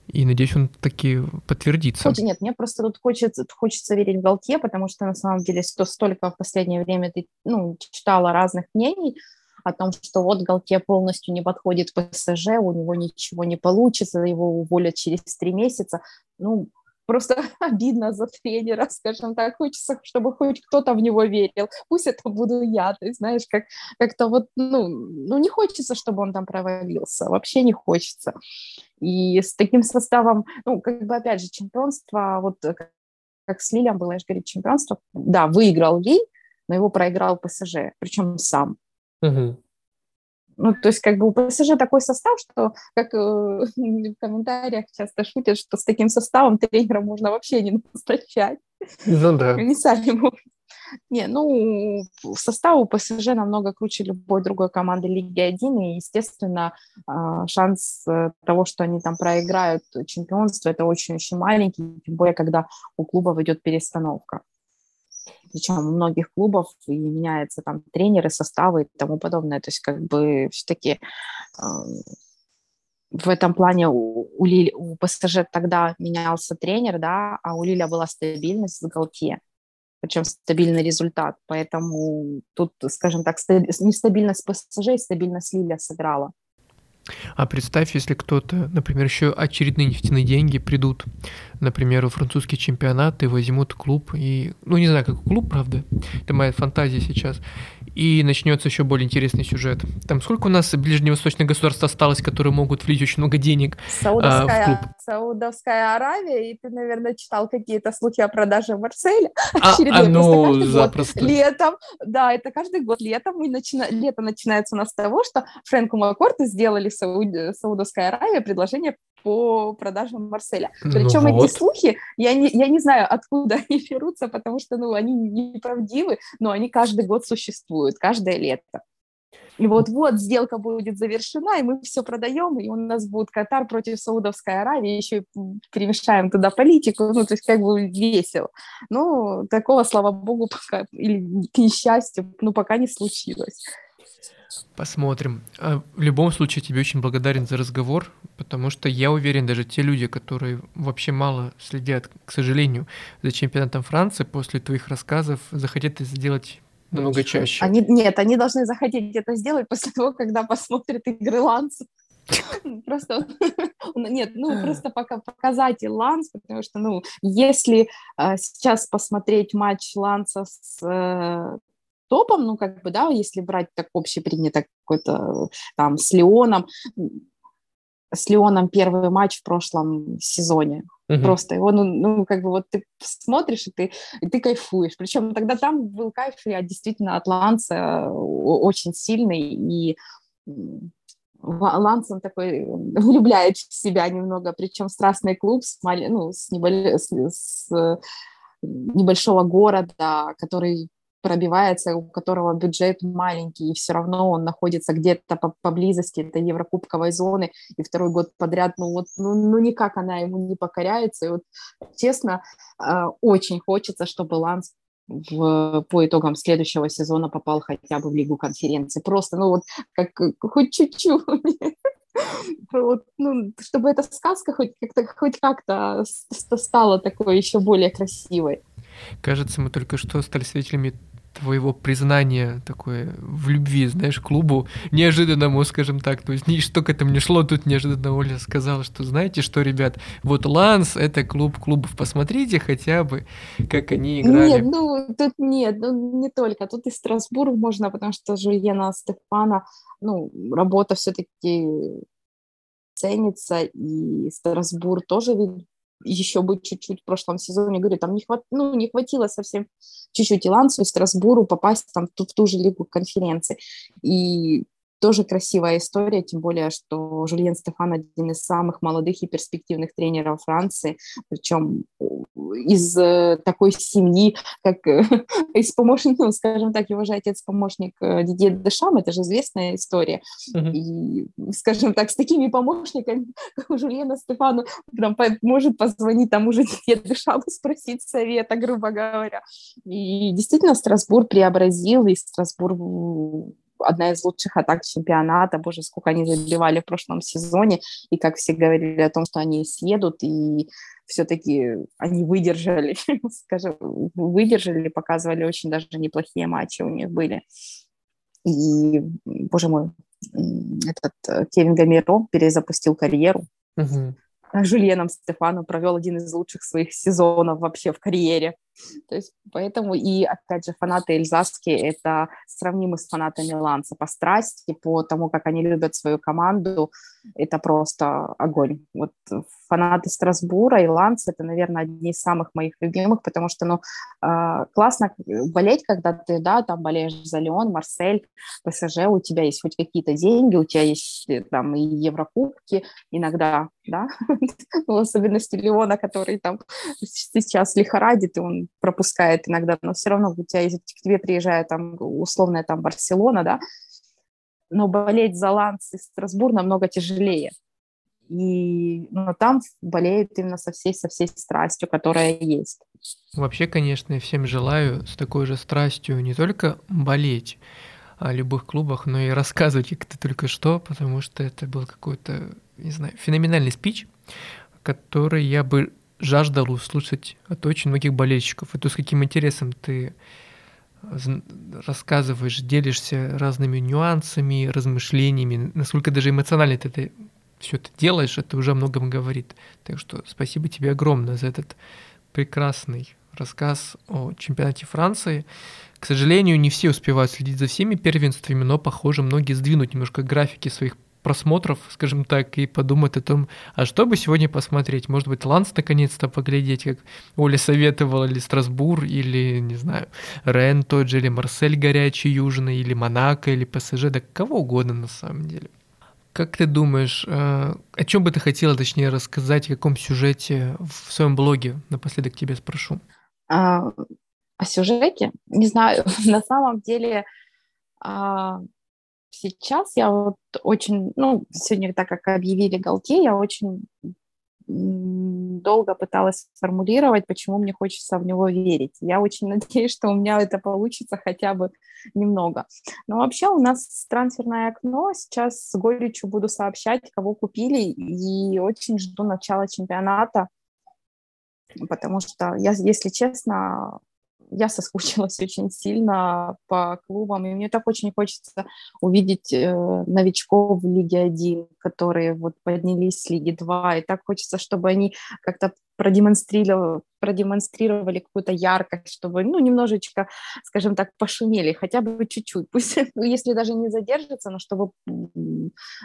и надеюсь, он таки подтвердится. Хоть нет, мне просто тут хочется, хочется верить в Галтье, потому что на самом деле сто, столько в последнее время ты ну, читала разных мнений о том, что вот Галтье полностью не подходит ПСЖ, у него ничего не получится, его уволят через три месяца. Ну, просто обидно за тренера, скажем так, хочется, чтобы хоть кто-то в него верил, пусть это буду я, ты знаешь, как, как-то вот, ну, ну, не хочется, чтобы он там провалился, вообще не хочется. И с таким составом, ну, как бы, опять же, чемпионство, вот как с Лилем было, я же говорю, чемпионство, да, выиграл Лиль, но его проиграл ПСЖ, причем сам. Угу. Ну, то есть, как бы у ПСЖ такой состав, что, как э, в комментариях часто шутят, что с таким составом тренера можно вообще не назначать. Ну да. Они сами могут. Не, ну, состав у ПСЖ намного круче любой другой команды Лиги 1, и, естественно, а, шанс э, того, что они там проиграют чемпионство, это очень-очень маленький, тем более, когда у клуба идет перестановка причем у многих клубов и меняются там тренеры, составы и тому подобное. То есть как бы все-таки э, в этом плане у, у, Лили, у ПСЖ тогда менялся тренер, да, а у Лиля была стабильность в Галтье, причем стабильный результат. Поэтому тут, скажем так, нестабильность ПСЖ и стабильность Лиля сыграла. А представь, если кто-то, например, еще очередные нефтяные деньги придут, например, в французский чемпионат и возьмут клуб, и, ну, не знаю, как клуб, правда, это моя фантазия сейчас, и начнется еще более интересный сюжет. Там сколько у нас ближневосточных государств осталось, которые могут влить очень много денег Саудовская, а, в клуб? Саудовская Аравия, и ты, наверное, читал какие-то слухи о продаже Марселя. А, а ну, запросто. Год, летом, да, это каждый год летом, и начина... лето начинается у нас с того, что Фрэнку Маккорту сделали Сауд... Саудовская Аравия предложение по продажам Марселя. Причем ну вот. эти слухи, я не, я не знаю, откуда они берутся, потому что ну, они неправдивы, но они каждый год существуют, каждое лето. И вот-вот сделка будет завершена, и мы все продаем, и у нас будет Катар против Саудовской Аравии, еще и перемешаем туда политику, ну, то есть как бы весело. Ну, такого, слава богу, пока, или к несчастью, ну, пока не случилось. Посмотрим. А в любом случае, тебе очень благодарен за разговор, потому что я уверен, даже те люди, которые вообще мало следят, к сожалению, за чемпионатом Франции, после твоих рассказов захотят это сделать намного чаще. Они, нет, они должны захотеть это сделать после того, когда посмотрят игры Ланса. Просто, нет, ну, просто пока показать Ланс, потому что, ну, если э, сейчас посмотреть матч Ланса с э, топом, ну, как бы, да, если брать так общепринято какой-то там с Леоном, с Леоном первый матч в прошлом сезоне. Угу. Просто его, ну, ну, как бы вот ты смотришь, и ты, и ты кайфуешь. Причем тогда там был кайф, я действительно от Ланса очень сильный, и Ланс, он такой влюбляет в себя немного, причем страстный клуб с, ну, с, небольш... с, с небольшого города, который пробивается, у которого бюджет маленький, и все равно он находится где-то поблизости этой еврокубковой зоны, и второй год подряд, ну вот, ну, ну никак она ему не покоряется, и вот, честно, а, очень хочется, чтобы Ланс в, по итогам следующего сезона попал хотя бы в Лигу конференции. Просто, ну вот, как хоть чуть-чуть. Вот, ну, чтобы эта сказка хоть как-то хоть как-то стала такой еще более красивой. Кажется, мы только что стали свидетелями твоего признания такое в любви, знаешь, клубу неожиданному, скажем так. То есть что к этому не шло, тут неожиданно Оля сказала, что знаете что, ребят, вот Ланс — это клуб клубов, посмотрите хотя бы, как они играли. Нет, ну тут нет, ну не только, тут и Страсбург можно, потому что Жульена Стефана, ну, работа все-таки ценится, и Страсбург тоже еще быть чуть-чуть в прошлом сезоне, говорю, там не, хват, ну, не хватило совсем чуть-чуть и Лансу, и Страсбуру попасть там в ту, в ту же лигу конференции. И тоже красивая история, тем более, что Жульен Стефан один из самых молодых и перспективных тренеров Франции, причем из э, такой семьи, как э, из помощника, ну, скажем так, его же отец помощник э, Дидье Дешам, это же известная история. Uh-huh. И, скажем так, с такими помощниками, как у Жульена Стефана, там, может позвонить тому же Дидье Дешаму, спросить совета, грубо говоря. И действительно Страсбург преобразил, и Страсбург одна из лучших атак чемпионата. Боже, сколько они забивали в прошлом сезоне. И как все говорили о том, что они съедут, и все-таки они выдержали, скажем, выдержали, показывали очень даже неплохие матчи у них были. И, боже мой, этот э, Кевин Гамиро перезапустил карьеру. Угу. Жульеном Стефану провел один из лучших своих сезонов вообще в карьере. То есть поэтому и, опять же, фанаты Эльзаски – это сравнимы с фанатами Ланса по страсти, по тому, как они любят свою команду. Это просто огонь. Вот фанаты Страсбура и Ланс – это, наверное, одни из самых моих любимых, потому что, ну, а, классно болеть, когда ты, да, там болеешь за Леон, Марсель, ПСЖ, у тебя есть хоть какие-то деньги, у тебя есть э, там и Еврокубки иногда, да, ну, особенности Леона, который там сейчас лихорадит, и он пропускает иногда, но все равно у тебя есть, к тебе приезжает там условная там Барселона, да, но болеть за Ланс и Страсбург намного тяжелее. И но там болеют именно со всей, со всей страстью, которая есть. Вообще, конечно, я всем желаю с такой же страстью не только болеть о любых клубах, но и рассказывать, как ты только что, потому что это был какой-то, не знаю, феноменальный спич, который я бы жаждал услышать от очень многих болельщиков. И то, с каким интересом ты рассказываешь, делишься разными нюансами, размышлениями, насколько даже эмоционально ты это, все это делаешь, это уже о многом говорит. Так что спасибо тебе огромное за этот прекрасный рассказ о чемпионате Франции. К сожалению, не все успевают следить за всеми первенствами, но, похоже, многие сдвинут немножко графики своих просмотров, скажем так, и подумать о том, а что бы сегодня посмотреть? Может быть, Ланс наконец-то поглядеть, как Оля советовала, или Страсбур, или, не знаю, Рен тот же, или Марсель горячий южный, или Монако, или ПСЖ, да кого угодно на самом деле. Как ты думаешь, э, о чем бы ты хотела, точнее, рассказать, о каком сюжете в своем блоге? Напоследок тебе спрошу. А, о сюжете? Не знаю, на самом деле а, сейчас я вот очень, ну, сегодня, так как объявили Галте, я очень долго пыталась сформулировать, почему мне хочется в него верить. Я очень надеюсь, что у меня это получится хотя бы немного. Но вообще у нас трансферное окно. Сейчас с горечью буду сообщать, кого купили, и очень жду начала чемпионата, потому что я, если честно, я соскучилась очень сильно по клубам, и мне так очень хочется увидеть э, новичков в Лиге 1, которые вот поднялись с Лиги 2, и так хочется, чтобы они как-то продемонстрировали, продемонстрировали какую-то яркость, чтобы, ну, немножечко, скажем так, пошумели, хотя бы чуть-чуть, пусть, ну, если даже не задержится, но чтобы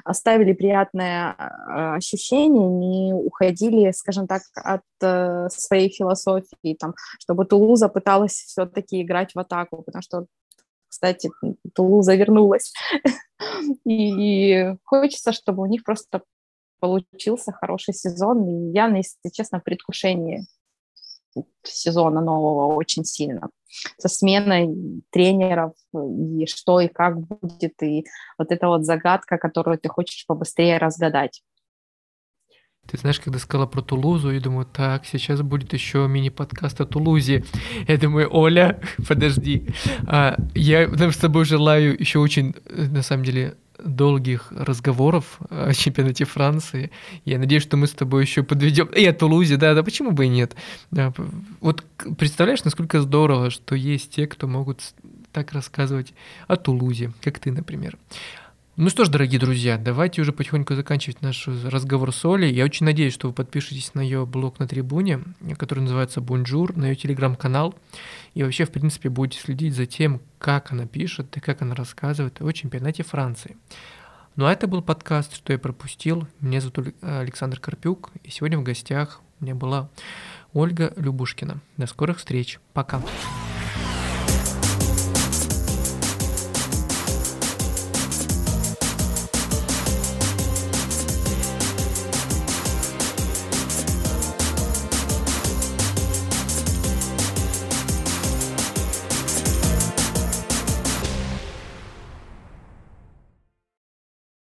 оставили приятное а, ощущение, не уходили, скажем так, от э, своей философии, там, чтобы Тулуза пыталась все-таки играть в атаку, потому что кстати, Тулуза вернулась. И хочется, чтобы у них просто получился хороший сезон. И я, если честно, в предвкушении сезона нового очень сильно. Со сменой тренеров и что и как будет, и вот эта вот загадка, которую ты хочешь побыстрее разгадать. Ты знаешь, когда сказала про Тулузу, я думаю, так, сейчас будет еще мини-подкаст о Тулузе. Я думаю, Оля, подожди. А, я с тобой желаю еще очень, э, на самом деле, долгих разговоров о чемпионате Франции. Я надеюсь, что мы с тобой еще подведем. И о Тулузе, да, да, почему бы и нет. Вот представляешь, насколько здорово, что есть те, кто могут так рассказывать о Тулузе, как ты, например. Ну что ж, дорогие друзья, давайте уже потихоньку заканчивать наш разговор с Олей. Я очень надеюсь, что вы подпишетесь на ее блог на трибуне, который называется Бонжур, на ее телеграм-канал. И вообще, в принципе, будете следить за тем, как она пишет и как она рассказывает о чемпионате Франции. Ну а это был подкаст «Что я пропустил». Меня зовут Александр Карпюк, и сегодня в гостях у меня была Ольга Любушкина. До скорых встреч. Пока.